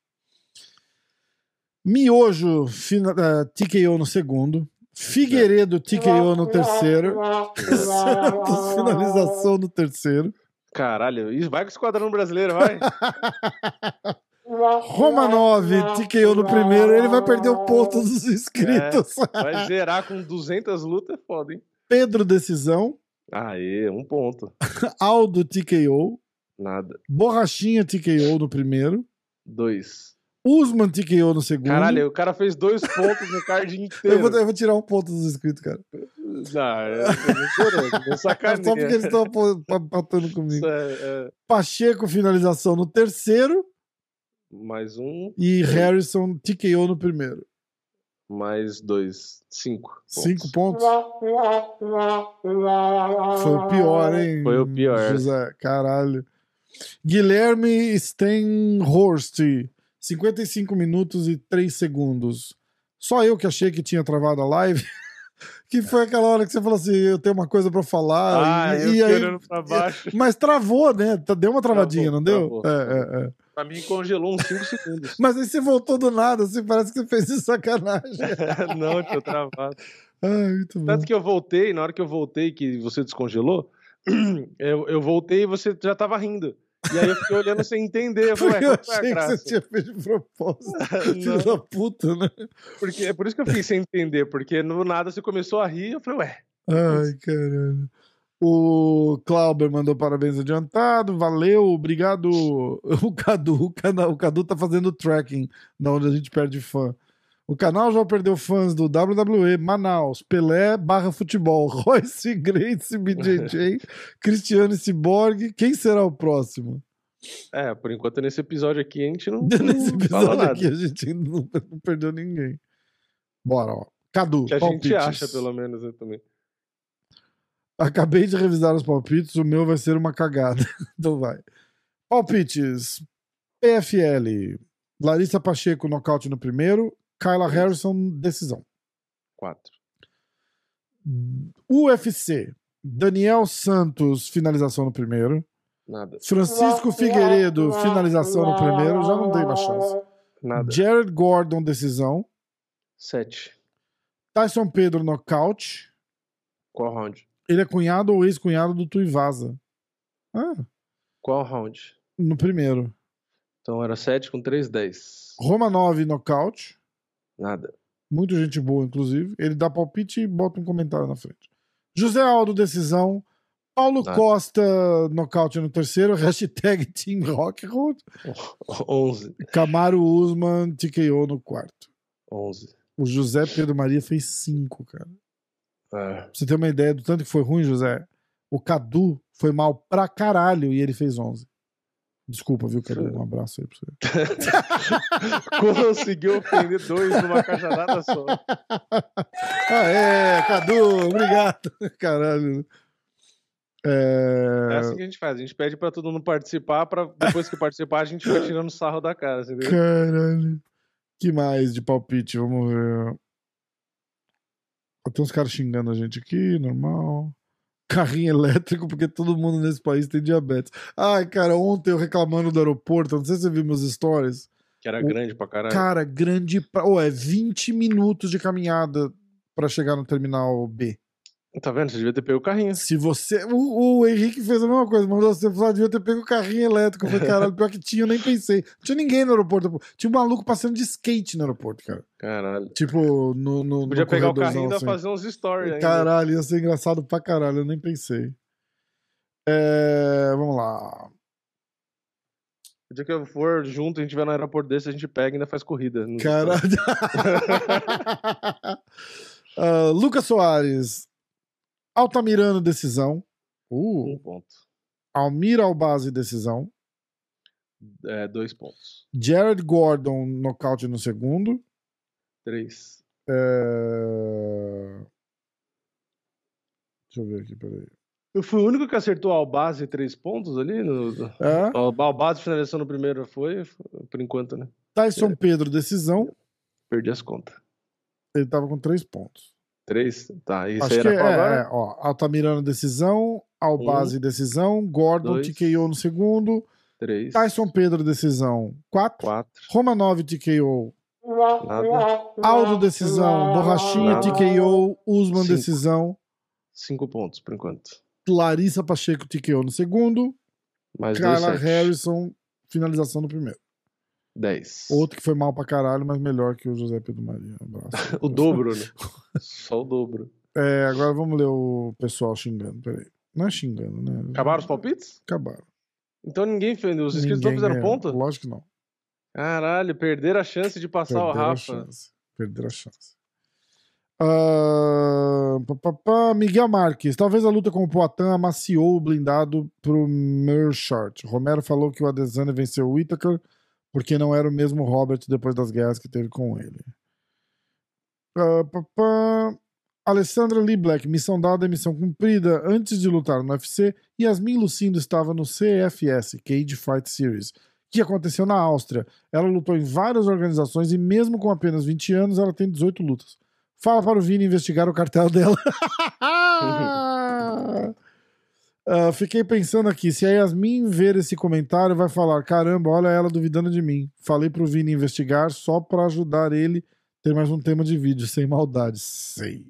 Miojo, fina, eh, TKO no segundo. Figueiredo, TKO no terceiro. Santos, finalização no terceiro. Caralho, isso vai com o esquadrão brasileiro, vai. Romanov, TKO no primeiro. Ele vai perder o ponto dos inscritos. Vai zerar com 200 lutas, é foda, hein? Pedro, decisão. Aê, um ponto. Aldo TKO. Nada. Borrachinha TKO no primeiro. Dois. Usman TKO no segundo. Caralho, o cara fez dois pontos no card eu inteiro. vou, eu vou tirar um ponto dos inscritos, cara. Não, é, é, é sacanagem. Só porque eles estão patando comigo. É, é, Pacheco, finalização no terceiro. mais um, E Harrison TKO no primeiro. Mais dois. Cinco. Cinco pontos. Foi o pior, hein? Foi o pior. José, caralho. Guilherme Stenhorst, 55 minutos e 3 segundos. Só eu que achei que tinha travado a live. que foi aquela hora que você falou assim: eu tenho uma coisa pra falar. Ah, e, eu e aí, olhando pra baixo. mas travou, né? Tá- Deu uma travadinha, Travou, não deu? travou, É, é, é. Pra mim congelou uns cinco segundos. Mas aí você voltou do nada, assim, parece que você fez de sacanagem. Não, tinha travado. Ai, muito bom. Tanto que eu voltei, na hora que eu voltei, que você descongelou, eu, eu voltei e você já tava rindo. E aí eu fiquei olhando sem entender. Eu falei, eu achei que você tinha feito de propósito. Filho da puta, né? Porque, é por isso que eu fiquei sem entender, porque no nada você começou a rir, eu falei, ué, Ai, caralho. O Clauber mandou parabéns adiantado, valeu, obrigado. O Cadu, o, cana- o Cadu tá fazendo tracking da onde a gente perde fã. O canal já perdeu fãs do WWE, Manaus, Pelé barra futebol, Royce, Grace, BJJ, Cristiano Cyborg. Quem será o próximo? é, por enquanto nesse episódio aqui a gente não, Nesse episódio nada. aqui a gente não, não perdeu ninguém. Bora, ó. Cadu, Que a gente palpites. acha, pelo menos, né, também. Acabei de revisar os palpites, o meu vai ser uma cagada. Então vai. Palpites. PFL. Larissa Pacheco, nocaute no primeiro. Kyla Harrison, decisão. Quatro. UFC. Daniel Santos, finalização no primeiro. Nada. Francisco Figueiredo, finalização no primeiro. Já não dei mais chance. Nada. Jared Gordon, decisão. Sete. Tyson Pedro, nocaute. Qual round? Ele é cunhado ou ex-cunhado do Tuivasa. Ah, Qual round? no primeiro. Então era sete com três, dez. Romanov, nocaute. Nada. Muito gente boa, inclusive. Ele dá palpite e bota um comentário na frente. José Aldo, decisão. Paulo Nada. Costa, nocaute no terceiro. Hashtag Team Rockhold. Onze. Camaro Usman, TKO no quarto. Onze. O José Pedro Maria fez cinco, cara. É. Pra você ter uma ideia do tanto que foi ruim, José. O Cadu foi mal pra caralho e ele fez 11. Desculpa, viu, Cadu? Um abraço aí pra você. Conseguiu ofender dois numa cajadada só. Ah, é, Cadu, obrigado. Caralho. É... É assim que a gente faz. A gente pede pra todo mundo participar, pra depois que participar a gente vai tirando sarro da cara, entendeu? Caralho. que mais de palpite? Vamos ver. Tem uns caras xingando a gente aqui, normal. Carrinho elétrico, porque todo mundo nesse país tem diabetes. Ai, cara, ontem eu reclamando do aeroporto, não sei se você viu meus stories. Que era O- grande pra caralho. Cara, grande. Pra... Oh, é 20 minutos de caminhada pra chegar no terminal B. Tá vendo? Você devia ter pego o carrinho. Se você. O, o Henrique fez a mesma coisa, mandou você falar, devia ter pego o carrinho elétrico. Eu falei, caralho, pior que tinha, eu nem pensei. Não tinha ninguém no aeroporto. Tinha um maluco passando de skate no aeroporto, cara. Caralho. Tipo, no. no Podia no pegar o carrinho e ainda assim. fazer uns stories ainda. Caralho, ia ser engraçado pra caralho, eu nem pensei. É, vamos lá. O dia que eu for junto, a gente vai no aeroporto desse, a gente pega e ainda faz corrida. Caralho. Ah, Lucas Soares. Altamirano, decisão. Uh, Um ponto. Almir Albase, decisão. É, dois pontos. Jared Gordon, nocaute no segundo. Três. É... Deixa eu ver aqui, peraí. Eu fui o único que acertou a base três pontos ali? No... É? A base finalização no primeiro foi, foi, por enquanto, né? Tyson Pedro, decisão. Perdi as contas. Ele tava com três pontos. Três? Tá, isso Acho aí era é, é, ó. Altamirano, decisão. Albase, decisão. Gordon, dois. TKO no segundo. Três. Tyson Pedro, decisão. Quatro. Quatro. Romanov, TKO. Nada. Aldo, decisão. Borrachinha, Nada. TKO. Usman, Cinco. decisão. Cinco pontos, por enquanto. Larissa Pacheco, TKO no segundo. Mais dois, Carla sete. Harrison, finalização no primeiro. Dez. Outro que foi mal pra caralho, mas melhor que o José Pedro Maria. Abraço. O dobro, né? Só o dobro. É, agora vamos ler o pessoal xingando. Peraí. Não é xingando, né? Acabaram os palpites? Acabaram. Então ninguém fez. Os inscritos Ninguém não fizeram ganhou. ponto? Lógico que não. Caralho, perderam a chance de passar o Perderam a Rafa. chance. Perderam a chance. Pá, pá, pá, Miguel Marques. Talvez a luta com o Poitin amaciou o blindado pro Merchart. Romero falou que o Adesanya venceu o Whittaker porque não era o mesmo Robert depois das guerras que teve com ele. Ah, pá, pá. Alessandra Lee Black, missão dada, missão cumprida. Antes de lutar no UFC, Yasmin Lucindo estava no CFS, Cage Fight Series, que aconteceu na Áustria. Ela lutou em várias organizações e, mesmo com apenas 20 anos, ela tem 18 lutas. Fala para o Vini investigar o cartel dela. Ah, fiquei pensando aqui, se a Yasmin ver esse comentário, vai falar: caramba, olha ela duvidando de mim. Falei pro Vini investigar só para ajudar ele ter mais um tema de vídeo, sem maldade. Sei.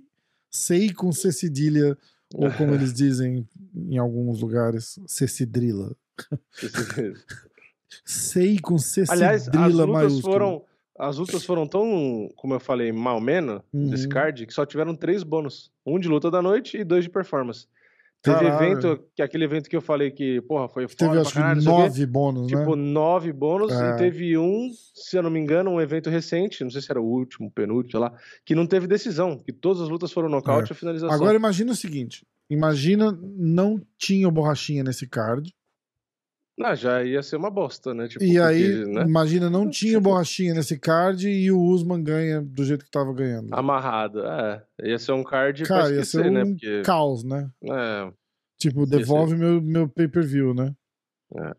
Sei com C cedilha, ou como eles dizem em alguns lugares, C cedrila. Sei com C Aliás, as cedrila lutas maiúsculo. foram. As lutas foram tão, como eu falei, mal menos Uhum. desse card, que só tiveram três bônus. Um de luta da noite e dois de performance. Teve Caralho. evento, que aquele evento que eu falei que, porra, foi Teve foda acho pra caralho, que nove bônus, Tipo, né? nove bônus É. e teve um, se eu não me engano, um evento recente, não sei se era o último, penúltimo, sei lá, que não teve decisão, que todas as lutas foram nocaute ou finalização. É. Agora imagina o seguinte: imagina não tinha borrachinha nesse card. Não, já ia ser uma bosta, né? Tipo, e aí, porque, né? imagina não tinha o borrachinha nesse card e o Usman ganha do jeito que tava ganhando. Amarrado. É, ia ser um card Cara, pra ia esquecer, ser né? um Porque, caos, né? é, Tipo, devolve meu, meu pay-per-view, né? É.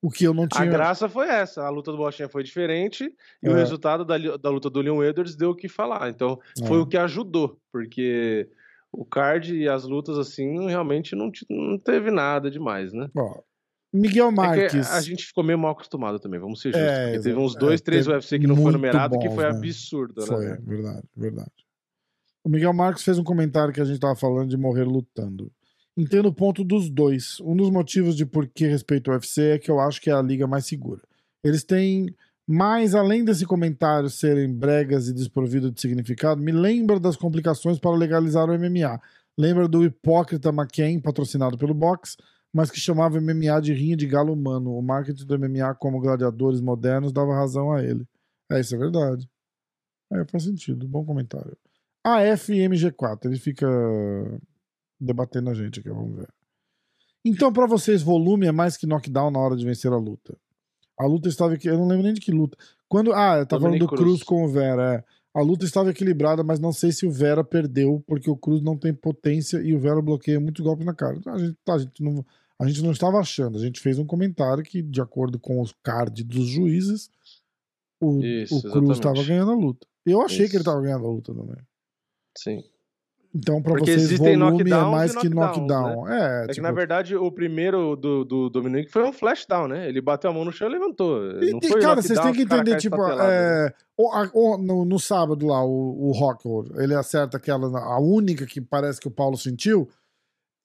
O que eu não A tinha. graça foi essa, a luta do Bochinha foi diferente e o É. resultado da, da luta do Leon Edwards deu o que falar. Então, foi É. o que ajudou, porque o card e as lutas, assim, realmente não, não teve nada demais, né? Ó, Miguel É que Marques. a gente ficou meio mal acostumado também, vamos ser justos. É, porque teve uns dois, É, três teve UFC que não foi numerado, que bons, foi né? absurdo, Foi, né? verdade, verdade. O Miguel Marques fez um comentário que a gente tava falando de morrer lutando. Entendo o ponto dos dois. Um dos motivos de por que respeito o UFC é que eu acho que é a liga mais segura. Eles têm, mais além desse comentário serem bregas e desprovido de significado, me lembra das complicações para legalizar o MMA. Lembra do hipócrita McCain, patrocinado pelo box, mas que chamava MMA de rinha de galo humano. O marketing do MMA como gladiadores modernos dava razão a ele. É, isso é verdade. É, faz sentido. Bom comentário. AFMG4, ele fica debatendo a gente aqui, vamos ver. Então, pra vocês, volume é mais que knockdown na hora de vencer a luta. A luta estava. Eu não lembro nem de que luta. Quando. Ah, eu tava falando do Cruz Cruz. com o Vera. É. A luta estava equilibrada, mas não sei se o Vera perdeu, porque o Cruz não tem potência e o Vera bloqueia muitos golpes na cara. A gente, tá, a gente, não, a gente não estava achando. A gente fez um comentário que, de acordo com os card dos juízes, o, Isso, o Cruz estava ganhando a luta. Eu achei que ele Isso. estava ganhando a luta também. Sim. Então, Porque vocês, volume é mais que knockdowns, knockdown. É, É que, tipo, na verdade, o primeiro do, do Dominic foi um flashdown, né? Ele bateu a mão no chão e levantou. E Não foi cara, vocês têm que entender, tipo, estatelado, né? é, o- a- o- no, no sábado lá, o, o ele acerta aquela, a única que parece que o Paulo sentiu,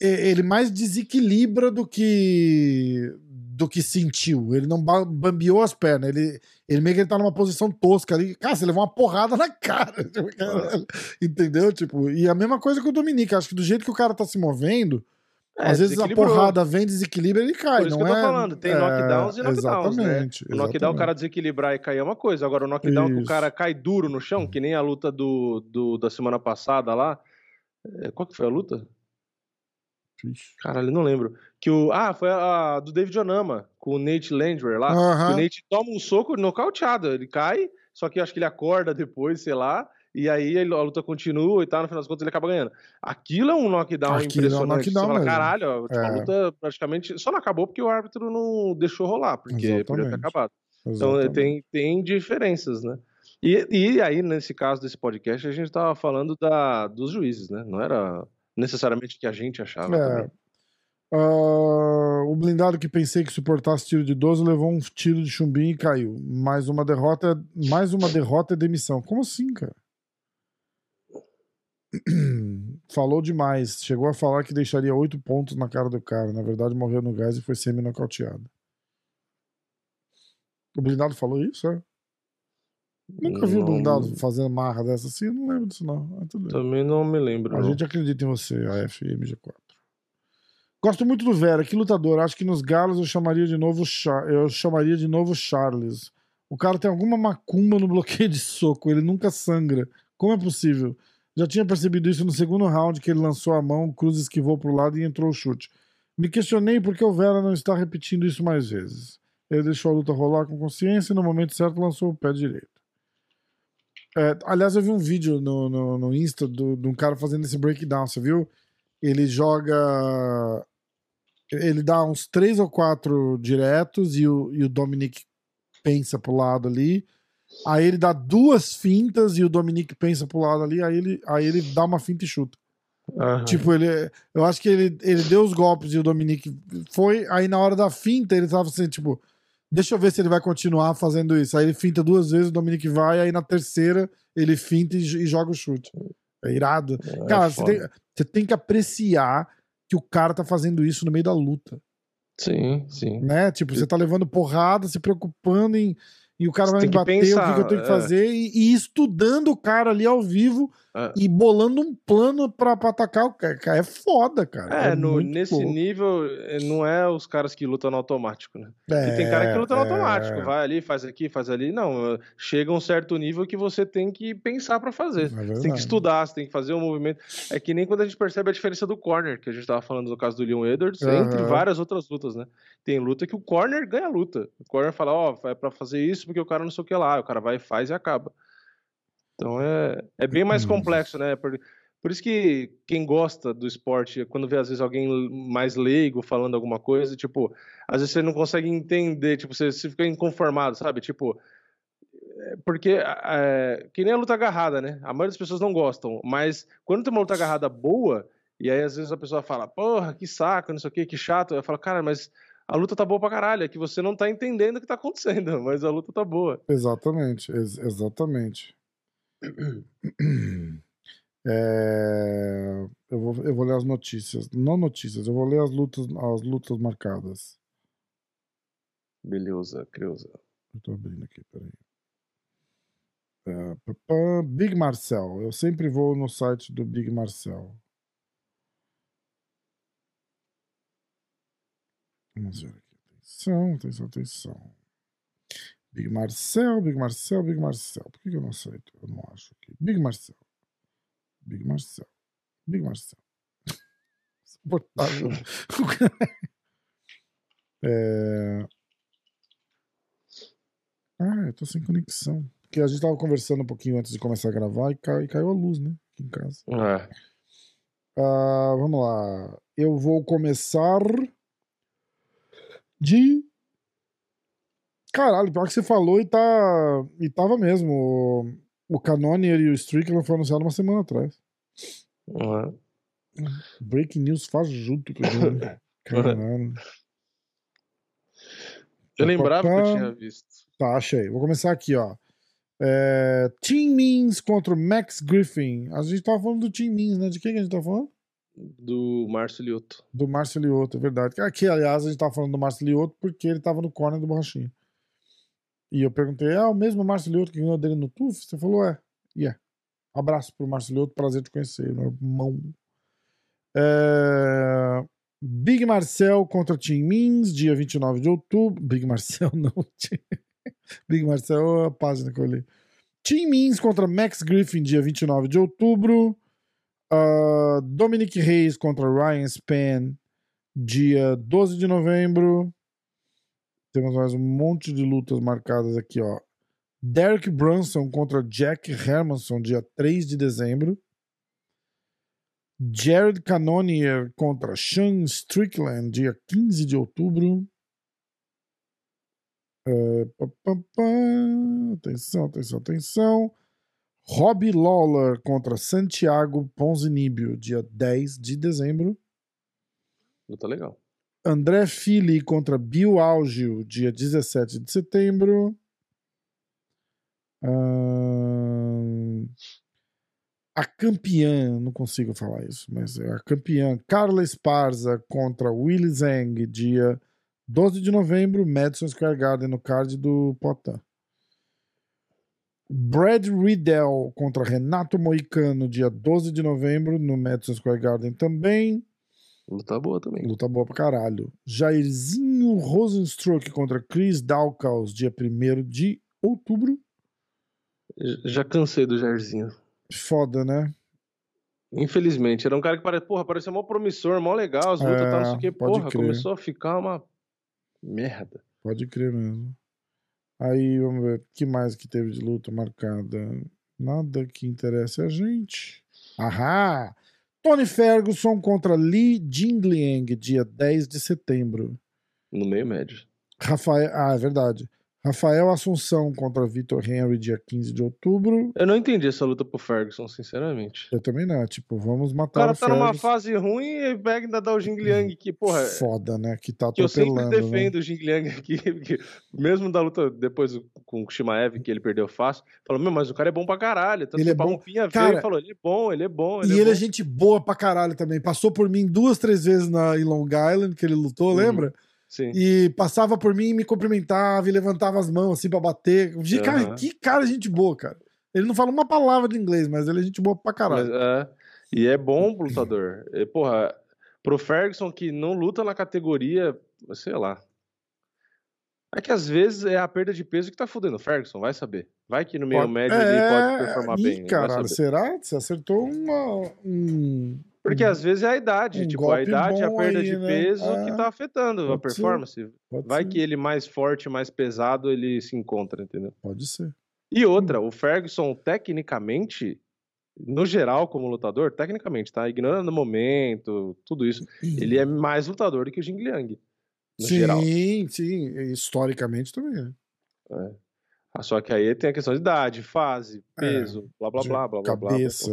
ele mais desequilibra do que do que sentiu. Ele não ba- bambeou as pernas, ele, ele meio que ele tá numa posição tosca ali. Cara, você levou uma porrada na cara. tipo, caralho. Entendeu? Tipo, e a mesma coisa com o Dominique. Acho que do jeito que o cara tá se movendo, É, às vezes a porrada vem, desequilibra ele cai. Por isso não que eu tô é, falando, tem é, knockdowns e knockdowns, né? Exatamente. O knockdown, o exatamente. cara desequilibrar e cair é uma coisa. Agora, o knockdown que o Isso. cara cai duro no chão, que nem a luta do, do- da semana passada lá. É, Qual que foi a luta? Ixi. Caralho, não lembro. Que o, ah, foi a, do David Onama, com o Nate Landwehr lá. O Nate toma um soco nocauteado. Ele cai, só que eu acho que ele acorda depois, sei lá. E aí a luta continua e tal, no final das contas ele acaba ganhando. Aquilo é um knockdown Aquilo é um impressionante. knockdown Você fala, caralho, ó, tipo, a É. luta praticamente só não acabou porque o árbitro não deixou rolar, porque podia ter Exatamente. acabado. Então Exatamente. tem, tem diferenças, né? E, e aí, nesse caso desse podcast, a gente tava falando da, dos juízes, né? Não era necessariamente o que a gente achava É. Ah, o blindado que pensei que suportasse tiro de 12 levou um tiro de chumbinho e caiu. Mais uma derrota, mais uma derrota é demissão. Como assim, cara? Falou demais. Chegou a falar que deixaria oito pontos na cara do cara. Na verdade, morreu no gás e foi semi-nocauteado. O blindado falou isso, é? Nunca vi o blindado fazendo marra dessa assim, eu não lembro disso não. Bem. Também não me lembro. A não. gente acredita em você, a FMG4. Gosto muito do Vera, que lutador. Acho que nos galos eu chamaria de novo Char- eu chamaria de novo Charles. O cara tem alguma macumba no bloqueio de soco, ele nunca sangra. Como é possível? Já tinha percebido isso no segundo round que ele lançou a mão, Cruz esquivou pro lado e entrou o chute. Me questionei por que o Vera não está repetindo isso mais vezes. Ele deixou a luta rolar com consciência e no momento certo lançou o pé direito. É, aliás, eu vi um vídeo no, no, no Insta do- de um cara fazendo esse breakdown, você viu? Ele joga. Ele dá uns três ou quatro diretos e o, e o Dominic pensa pro lado ali. Aí ele dá duas fintas e o Dominic pensa pro lado ali. Aí ele, aí ele dá uma finta e chuta. Aham. Tipo, ele. Eu acho que ele, ele deu os golpes e o Dominic foi. Aí na hora da finta, ele tava assim, tipo, deixa eu ver se ele vai continuar fazendo isso. Aí ele finta duas vezes, o Dominic vai, aí na terceira ele finta e, e joga o chute. É irado. É Cara, você foda. tem, você tem que apreciar que o cara tá fazendo isso no meio da luta. Sim, sim. Né? Tipo, você tá levando porrada, se preocupando em. E o cara vai me bater, o que, pensar, que eu tenho que é. fazer, e, e estudando o cara ali ao vivo É. e bolando um plano pra, pra atacar o cara. É foda, cara. É, no- muito nesse louco. nível, eh, não é os caras que lutam no automático, né? Porque tem cara que luta no É, automático, é. vai ali, faz aqui, faz ali. Não, eh, chega um certo nível que você tem que pensar pra fazer. É Você tem que estudar, você tem que fazer um movimento. É que nem quando a gente percebe a diferença do corner, que a gente tava falando no caso do Leon Edwards, entre Aham. várias outras lutas, né? Tem luta que o corner ganha a luta. O corner fala, ó, é pra fazer isso porque o cara não sei o que lá. O cara vai, faz e acaba. Então é, é bem mais Hum. complexo, né? Por, por isso que quem gosta do esporte, quando vê às vezes alguém mais leigo falando alguma coisa, tipo, às vezes você não consegue entender, tipo, você, você fica inconformado, sabe? Tipo, é, porque é, que nem a luta agarrada, né? A maioria das pessoas não gostam, mas quando tem uma luta agarrada boa, e aí às vezes a pessoa fala, porra, que saco, não sei o que, que chato, eu falo, cara, mas a luta tá boa pra caralho, é que você não tá entendendo o que tá acontecendo, mas a luta tá boa. Exatamente, ex- exatamente. É, eu, vou, eu vou ler as notícias. Não notícias, eu vou ler as lutas, as lutas marcadas. Beleza, Creuza. Eu tô abrindo aqui, peraí. É, Big Marcel. Eu sempre vou no site do Big Marcel. Vamos ver aqui. Atenção, atenção, atenção. Big Marcel, Big Marcel, Big Marcel. Por que, que eu não aceito? Eu não acho aqui. Big Marcel. Big Marcel. Big Marcel. Insuportável. é... Ah, eu tô sem conexão. Porque a gente tava conversando um pouquinho antes de começar a gravar e, cai- caiu a luz, né? Aqui em casa. É. Ah, vamos lá. Eu vou começar de. Caralho, pior que você falou e tá. E tava mesmo. O, o Canonier e o Strickland foram anunciados uma semana atrás. É. Breaking news fajuto que eu vi. né? Caralho. Eu lembrava que eu tinha visto. Tá, achei. Vou começar aqui, ó. É, Team Means contra o Max Griffin. A gente tava falando do Team Means, né? De quem que a gente tava falando? Do Márcio Lioto. Do Márcio Lioto, é verdade. Aqui, aliás, a gente tava falando do Márcio Lioto porque ele tava no corner do Borrachinha. E eu perguntei, ah, o mesmo Márcio Lioto que ganhou dele no TUF? Você falou, é. E é. Abraço pro Márcio Lioto, prazer te conhecer, meu irmão. É, Big Marcel contra Team Means, dia 29 de outubro. Big Marcel, não. Big Marcel é a página que eu li. Team Means contra Max Griffin, dia 29 de outubro. Ah, Dominic Reis contra Ryan Span, dia 12 de novembro. Temos mais um monte de lutas marcadas aqui, ó. Derek Brunson contra Jack Hermanson, dia 3 de dezembro. Jared Cannonier contra Sean Strickland, dia 15 de outubro. É, pá, pá, pá. Atenção, atenção, atenção. Robbie Lawler contra Santiago Ponzinibbio, dia 10 de dezembro. Luta legal. André Fili contra Bill Algio, dia 17 de setembro. Ahn, A campeã, não consigo falar isso, mas é a campeã Carla Esparza contra Willy Zhang, dia 12 de novembro, Madison Square Garden, no card do Potan. Brad Riddell contra Renato Moicano, dia 12 de novembro, no Madison Square Garden também. Luta boa também. Luta boa pra caralho. Jairzinho Rosenstruck contra Chris Dawkins, dia 1 de outubro. Já cansei do Jairzinho. Foda, né? Infelizmente. Era um cara que pare... porra, parecia mó promissor, mó legal, as lutas É, tal, não sei o que. pode Porra, crer. começou a ficar uma merda. Pode crer mesmo. Aí, vamos ver. O que mais que teve de luta marcada? Nada que interesse a gente. Ahá! Tony Ferguson contra Lee Jingliang, dia 10 de setembro. No meio médio. Rafael. Ah, é verdade. Rafael Assunção contra Vitor Henry, dia 15 de outubro. Eu não entendi essa luta pro Ferguson, sinceramente. Eu também não. Tipo, vamos O matar cara o tá numa Ferguson. fase ruim e pega ainda dá o Jing Liang, que, porra, Foda, né? Que tá que eu sempre atropelando. né? defendo o Jing Liang aqui, porque mesmo da luta depois com o Shimaev, que ele perdeu fácil, falou, meu, mas o cara é bom pra caralho. Tanto Ele é o bom. Veio Cara, e falou, ele é bom, ele é bom, E ele é ele é bom. gente boa pra caralho também. Passou por mim duas, três vezes na, em Long Island, que ele lutou, Uhum. lembra? Sim. E passava por mim, me cumprimentava e levantava as mãos assim pra bater. De- Cara, Aham. que cara gente boa, cara. Ele não fala uma palavra de inglês, mas ele é gente boa pra Mas, caralho. é, e é bom pro lutador. E, porra, pro Ferguson que não luta na categoria, sei lá. É que às vezes é a perda de peso que tá fudendo o Ferguson, vai saber. Vai que no meio Pode- médio ele pode performar Ih, bem. caralho, será? Você acertou uma, um. Porque às vezes é a idade, um tipo, a idade a perda aí, de né? peso É, que tá afetando a pode ser. performance. Pode Vai ser. que ele mais forte, mais pesado, ele se encontra, entendeu? Pode ser. E outra, o Ferguson, tecnicamente, no geral, como lutador, tecnicamente, tá? Ignorando o momento, tudo isso, ele é mais lutador do que o Jing Liang. No sim, geral. sim. Historicamente também, né? Ah, Só que aí tem a questão de idade, fase, É, peso, blá blá blá blá blá blá. Cabeça,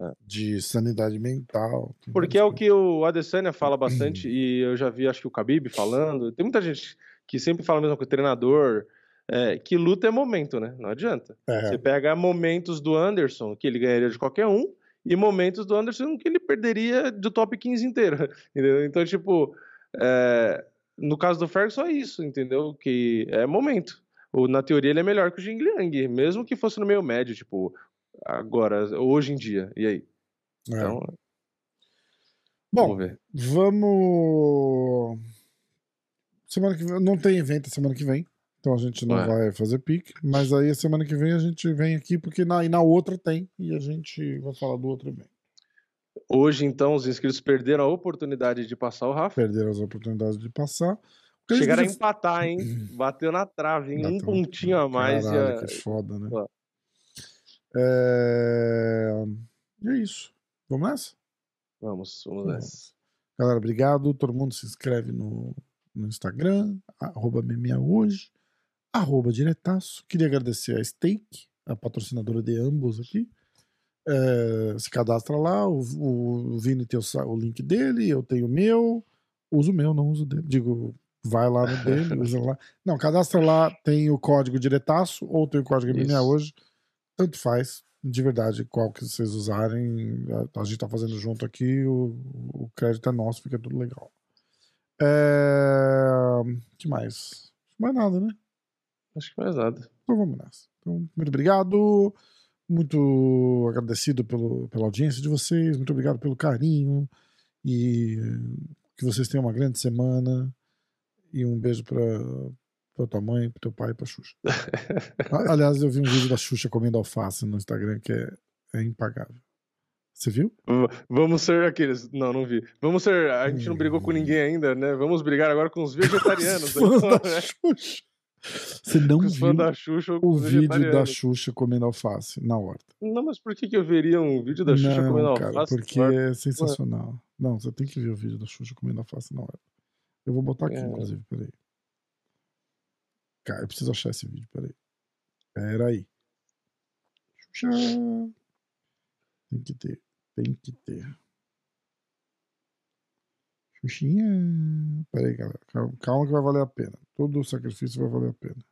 É. de sanidade mental. Porque é o que o Adesanya fala bastante, e eu já vi, acho que o Khabib falando, tem muita gente que sempre fala a mesma coisa, treinador, é, que luta é momento, né? Não adianta. É, Você pega momentos do Anderson, que ele ganharia de qualquer um, e momentos do Anderson que ele perderia do top 15 inteiro, entendeu? Então, tipo, é, no caso do Ferguson é isso, entendeu? Que é momento. O, na teoria ele é melhor que o Jing Liang, mesmo que fosse no meio médio, tipo, agora, hoje em dia. E aí? é. Então, Bom, vamos ver. Vamos. Semana que vem. Não tem evento semana que vem. Então a gente não É. vai fazer pique. Mas aí a semana que vem a gente vem aqui, porque na, e na outra tem. E a gente vai falar do outro evento. Hoje, então, os inscritos perderam a oportunidade de passar o Rafa. Perderam as oportunidades de passar. O Chegaram a empatar, hein? Bateu na trave, hein? Um Bateu- pontinho a mais. Caralho, a- que foda, né? É... E é isso. Vamos nessa? Vamos, vamos Vamos. nessa. Galera, obrigado. Todo mundo se inscreve no, no Instagram, arroba hoje, arroba diretaço. Queria agradecer a Steak, a patrocinadora de ambos aqui. É, se cadastra lá, o, o Vini tem o, o link dele, eu tenho o meu. Uso o meu, não uso o dele. Digo, vai lá no dele, usa lá. Não, cadastra lá, tem o código diretaço ou tem o código Isso. hoje. Tanto faz, de verdade, qual que vocês usarem. A, a gente tá fazendo junto aqui, o, o crédito é nosso, fica tudo legal. É... que mais? Mais nada, né? Acho que mais nada. Então vamos nessa. Então, muito obrigado. Muito agradecido pelo, pela audiência de vocês. Muito obrigado pelo carinho. E que vocês tenham uma grande semana. E um beijo pra, pra tua mãe, pro teu pai e pra Xuxa. Aliás, eu vi um vídeo da Xuxa comendo alface no Instagram que é, é impagável. Você viu? Vamos ser aqueles. Não, não vi. Vamos ser. A gente não brigou com ninguém ainda, né? Vamos brigar agora com os vegetarianos. Os fãs né? da Xuxa. Você não viu da Xuxa o vídeo da. Xuxa comendo alface na horta? Não, mas por que, que eu veria um vídeo da Xuxa não, comendo cara, alface? porque é sensacional. Não, você tem que ver o vídeo da Xuxa comendo alface na hora. Eu vou botar aqui, É. inclusive, peraí. Cara, eu preciso achar esse vídeo, peraí. Peraí. Xuxa. Tem que ter, tem que ter. Xuxinha. Peraí, galera. Calma, calma que vai valer a pena. Todo o sacrifício vai valer a pena.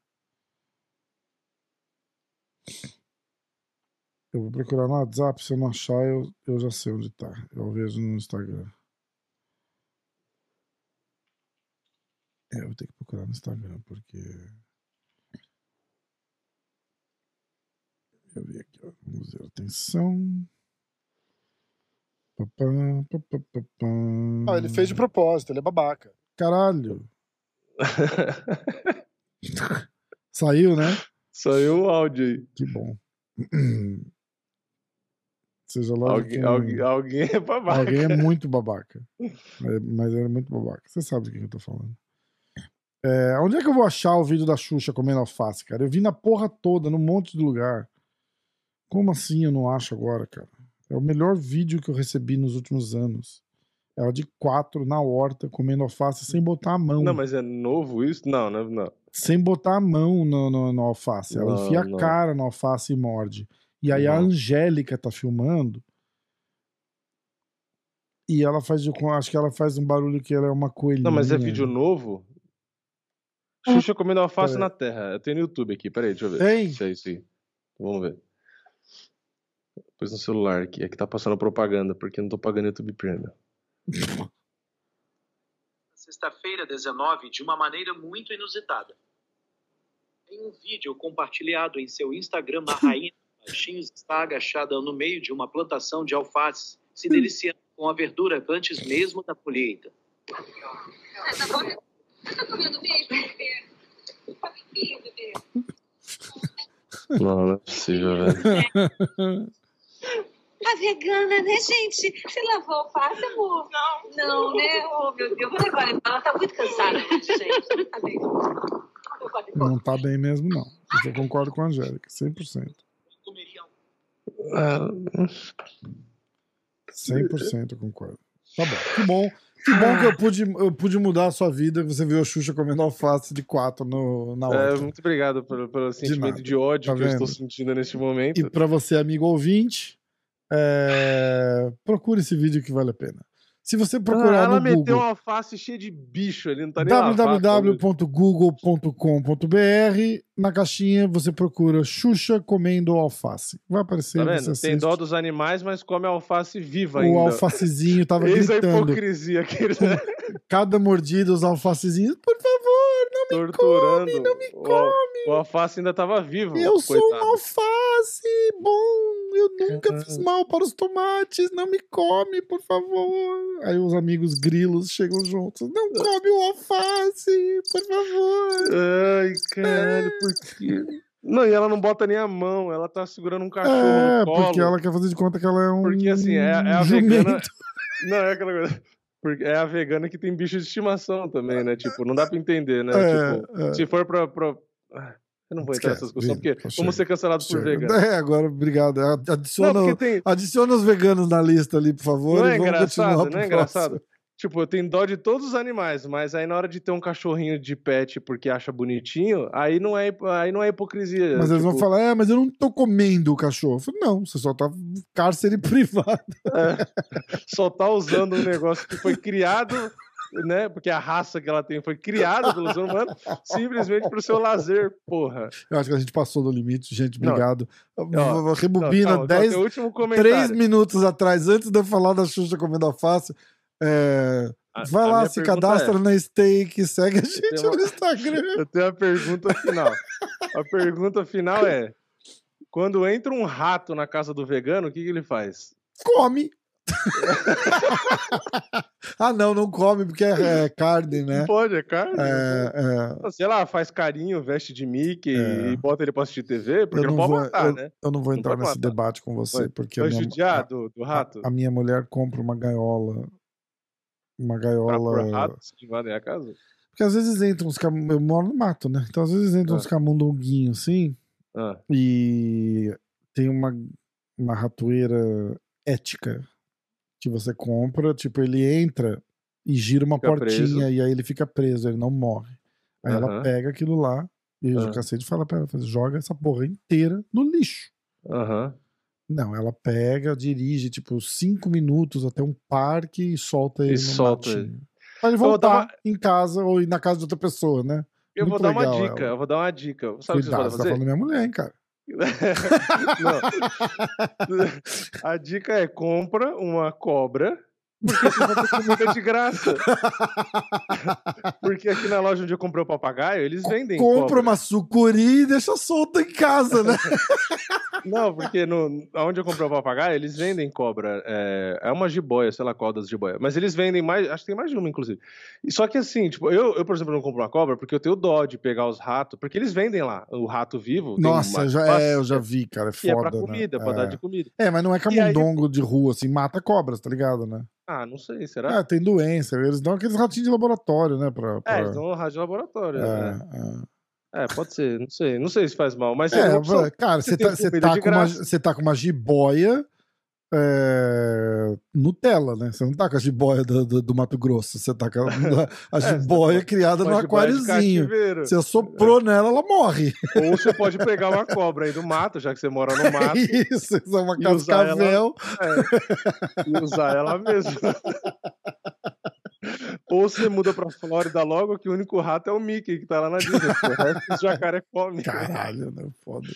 Eu vou procurar no WhatsApp, se eu não achar, eu, eu já sei onde tá. Eu vejo no Instagram. É, eu vou ter que procurar no Instagram, porque. Eu vi aqui, ó. Vamos ver. Atenção. Papá, papá, papá. Ah, ele fez de propósito, ele é babaca. Caralho. Saiu, né? Saiu o áudio aí. Que bom. Seja lá Alguém, quem- alguém, alguém é babaca. alguém é muito babaca. É, mas ele é muito babaca. Você sabe do que eu tô falando. É, onde é que eu vou achar o vídeo da Xuxa comendo alface, cara? Eu vi na porra toda, num monte de lugar. Como assim eu não acho agora, cara? É o melhor vídeo que eu recebi nos últimos anos. Ela de quatro na horta comendo alface sem botar a mão. Não, mas é novo isso? Não, não, não. Sem botar a mão no, no, no alface. Ela Não, enfia não. a cara no alface e morde. E aí a. Angélica tá filmando. E ela faz. Acho que ela faz um barulho que ela é uma coelhinha. Não, mas é vídeo novo? Xuxa comendo alface Peraí. na terra. Eu tenho no YouTube aqui, peraí, deixa eu ver. Tem? Isso aí, isso aí. Vamos ver. Pôs no celular aqui. É que tá passando propaganda, porque eu não tô pagando YouTube Premium. sexta-feira 19 de uma maneira muito inusitada. Em um vídeo compartilhado em seu Instagram, a rainha baixinhos está agachada no meio de uma plantação de alfaces, se deliciando com a verdura antes mesmo da colheita. Você tá comendo mesmo, bebê? Tá bebê, bebê? Não, não é possível, velho. Tá vegana, né, gente? Você lavou alface, amor? Não. Não, né? Oh, meu Deus. Vou levar ela. Ela tá muito cansada, gente. Tá bem. Não tá bem mesmo, não. Eu concordo com a Angélica, 100%. Comeria Ah, 100% eu concordo. Tá bom. Que bom. Que bom que eu pude, eu pude mudar a sua vida. Você viu a Xuxa comendo alface de quatro no, na é, horta. muito obrigado pelo, pelo sentimento nada. de, ódio Tá que eu vendo? estou sentindo neste momento. E para você, amigo ouvinte, é, procure esse vídeo que vale a pena. Se você procurar Ah, ela no meteu Google uma alface cheia de bicho ali, não tá nem www.google.com.br, na caixinha você procura Xuxa comendo alface. Vai aparecer, Tá você vendo? Tem assiste. dó dos animais, mas come alface viva O ainda. alfacezinho tava Eis a gritando. hipocrisia aquele Cada mordida, os alfacezinhos, por favor, não me torturando. come, não me O al- O, alface ainda tava vivo. Eu sou um coitado. alface bom, eu nunca fiz mal para os tomates, não me come, por favor. Aí os amigos grilos chegam juntos. Não come o alface, por favor. Ai, caralho, por quê? Não, e ela não bota nem a mão, ela tá segurando um cachorro É, no colo. porque ela quer fazer de conta que ela é um Porque, assim, é, é a jumento. vegana. Não, é aquela coisa. Porque é a vegana que tem bicho de estimação também, né? Tipo, não dá pra entender, né? É, tipo, é. se for pra. pra... Eu não vou entrar nessa discussão, porque chega, vamos ser cancelados por Chega. vegano. É, agora, obrigado. Adiciona, Não, tem. adiciona os veganos na lista ali, por favor. Não e é vamos engraçado, continuar não é engraçado? Tipo, eu tenho dó de todos os animais, mas aí na hora de ter um cachorrinho de pet porque acha bonitinho, aí não é, aí não é hipocrisia. Mas eles vão tipo, falar, é, mas eu não tô comendo o cachorro. Eu falo, não, você só tá cárcere privado. só tá usando um negócio que foi criado, né? Porque a raça que ela tem foi criada pelo ser humano, simplesmente pro seu lazer, porra. Eu acho que a gente passou do limite, gente. Obrigado. Não, Rebobina calma, 10, teu último 3 comentário. minutos atrás, antes de eu falar da Xuxa comendo alface. É, A- vai a lá, se cadastra é- na Steak, segue a gente uma- no Instagram. Eu tenho a pergunta final. A pergunta final é: quando entra um rato na casa do vegano, o que, que ele faz? Come! Ah, não, não come, porque é, é carne, né? Não pode, é carne. É, é, Sei lá, faz carinho, veste de Mickey É. e bota ele pra assistir TV, porque eu não, não, pode vou, matar, eu, né? eu não vou entrar nesse matar. debate com você, porque Vai a judiar do, do rato? a, a minha mulher compra uma gaiola. Uma Pra gaiola. pôr ratos que invadem a casa? Porque às vezes entram uns cam... Eu moro no mato, né? Então às vezes entram Ah. uns camundonguinhos assim. Ah, E tem uma, uma ratoeira ética que você compra. Tipo, ele entra e gira uma Fica portinha preso. e aí ele fica preso, ele não morre. Aí ela pega aquilo lá e o cacete fala pra ela: fala, joga essa porra inteira no lixo. Aham. Não, ela pega, dirige tipo cinco minutos até um parque e solta ele no solta ele. Pra ele vou voltar em casa ou na casa de outra pessoa, né? Eu vou Muito dar uma dica, ela. eu vou dar uma dica. Sabe o que vocês Cuidado, podem você tá fazer? falando minha mulher, hein, cara. A dica é compra uma cobra, porque vocês vão ter comida de graça. Porque aqui na loja onde eu comprei o papagaio, eles vendem Compra cobra. uma sucuri e deixa solta em casa, né? Não, porque no, onde eu comprei o papagaio, eles vendem cobra. É, é uma jiboia, sei lá qual das jiboia. Mas eles vendem mais, acho que tem mais de uma, inclusive. E só que assim, tipo, eu, eu, por exemplo, não compro uma cobra porque eu tenho dó de pegar os ratos, porque eles vendem lá o rato vivo. Nossa, uma- já, é, eu já vi, cara. É E é foda. pra comida, né? pra é. dar de comida. É, mas não é E aí- camundongo de rua, assim, mata cobras, tá ligado, né? Ah, não sei, será? Ah, tem doença. Eles dão aqueles ratinhos de laboratório, né? Pra, pra... É, eles dão rádio laboratório. né? É, é. É, pode ser, não sei. Não sei se faz mal, mas É, é cara, Você tá, você tá de com uma, você tá com uma jiboia é, Nutella, né? Você não tá com a jiboia do, do, do Mato Grosso, você tá com a, a jiboia criada no aquáriozinho. Você soprou nela, ela morre. Ou você pode pegar uma cobra aí do mato, já que você mora no mato, Isso, isso é uma cascavel. e usar ela mesmo. Ou você muda pra Flórida logo, que o único rato é o Mickey, que tá lá na Disney. O resto os jacaré come. Caralho, né? Foda.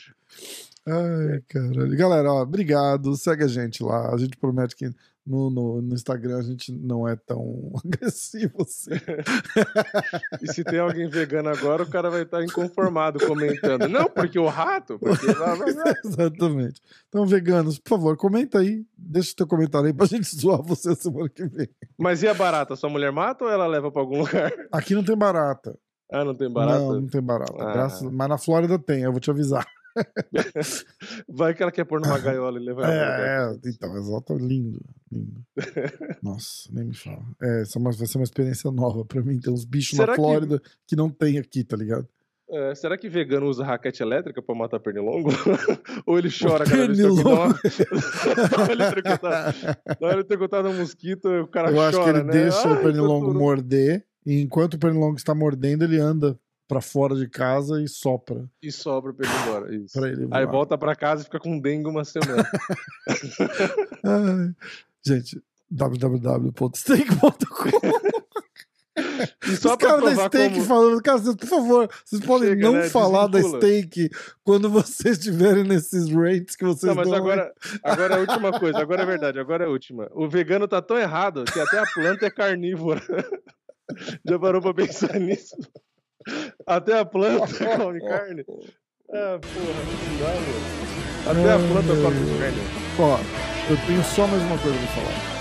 Ai, caralho. Galera, ó, obrigado. Segue a gente lá. A gente promete que no, no, no Instagram a gente não é tão agressivo assim. E se tem alguém vegano agora, o cara vai estar inconformado comentando. Não, porque o rato. Porque... Exatamente. Então, veganos, por favor, comenta aí. Deixa o teu comentário aí pra gente zoar você semana que vem. Mas e a barata? Sua mulher mata ou ela leva pra algum lugar? Aqui não tem barata. Ah, não tem barata? Não, não tem barata. Ah. Graças- Mas na Flórida tem, eu vou te avisar. Vai que ela quer pôr numa gaiola e levar ela. É, é, então, exato, lindo, lindo. Nossa, nem me fala. É, essa é vai ser uma experiência nova pra mim. Tem uns bichos Será na que- Flórida que... não tem aqui, tá ligado? É, será que vegano usa raquete elétrica pra matar pernilongo? Ou ele chora cada vez que dá dá uma eletrocutada no mosquito, o cara Eu chora, acho que ele né? deixa Ai, o pernilongo morder, e enquanto o pernilongo está mordendo, ele anda pra fora de casa e sopra E sobra pra ele ir embora. Isso. pra ele Aí voar. volta pra casa e fica com dengue uma semana. Ai, Gente, www.steak.com E só Os caras da Steak como... falando, cara, por favor, vocês podem Chega, não né? falar da. Steak quando vocês estiverem nesses rates que vocês Não, mas dão. agora, agora é a última coisa, agora é verdade, agora é a última. O vegano tá tão errado que até a planta é carnívora. Já parou pra pensar nisso? Até a planta come carne. Ah, porra, não dá, meu. Até a planta come carne. Ó, eu tenho só mais uma coisa pra falar.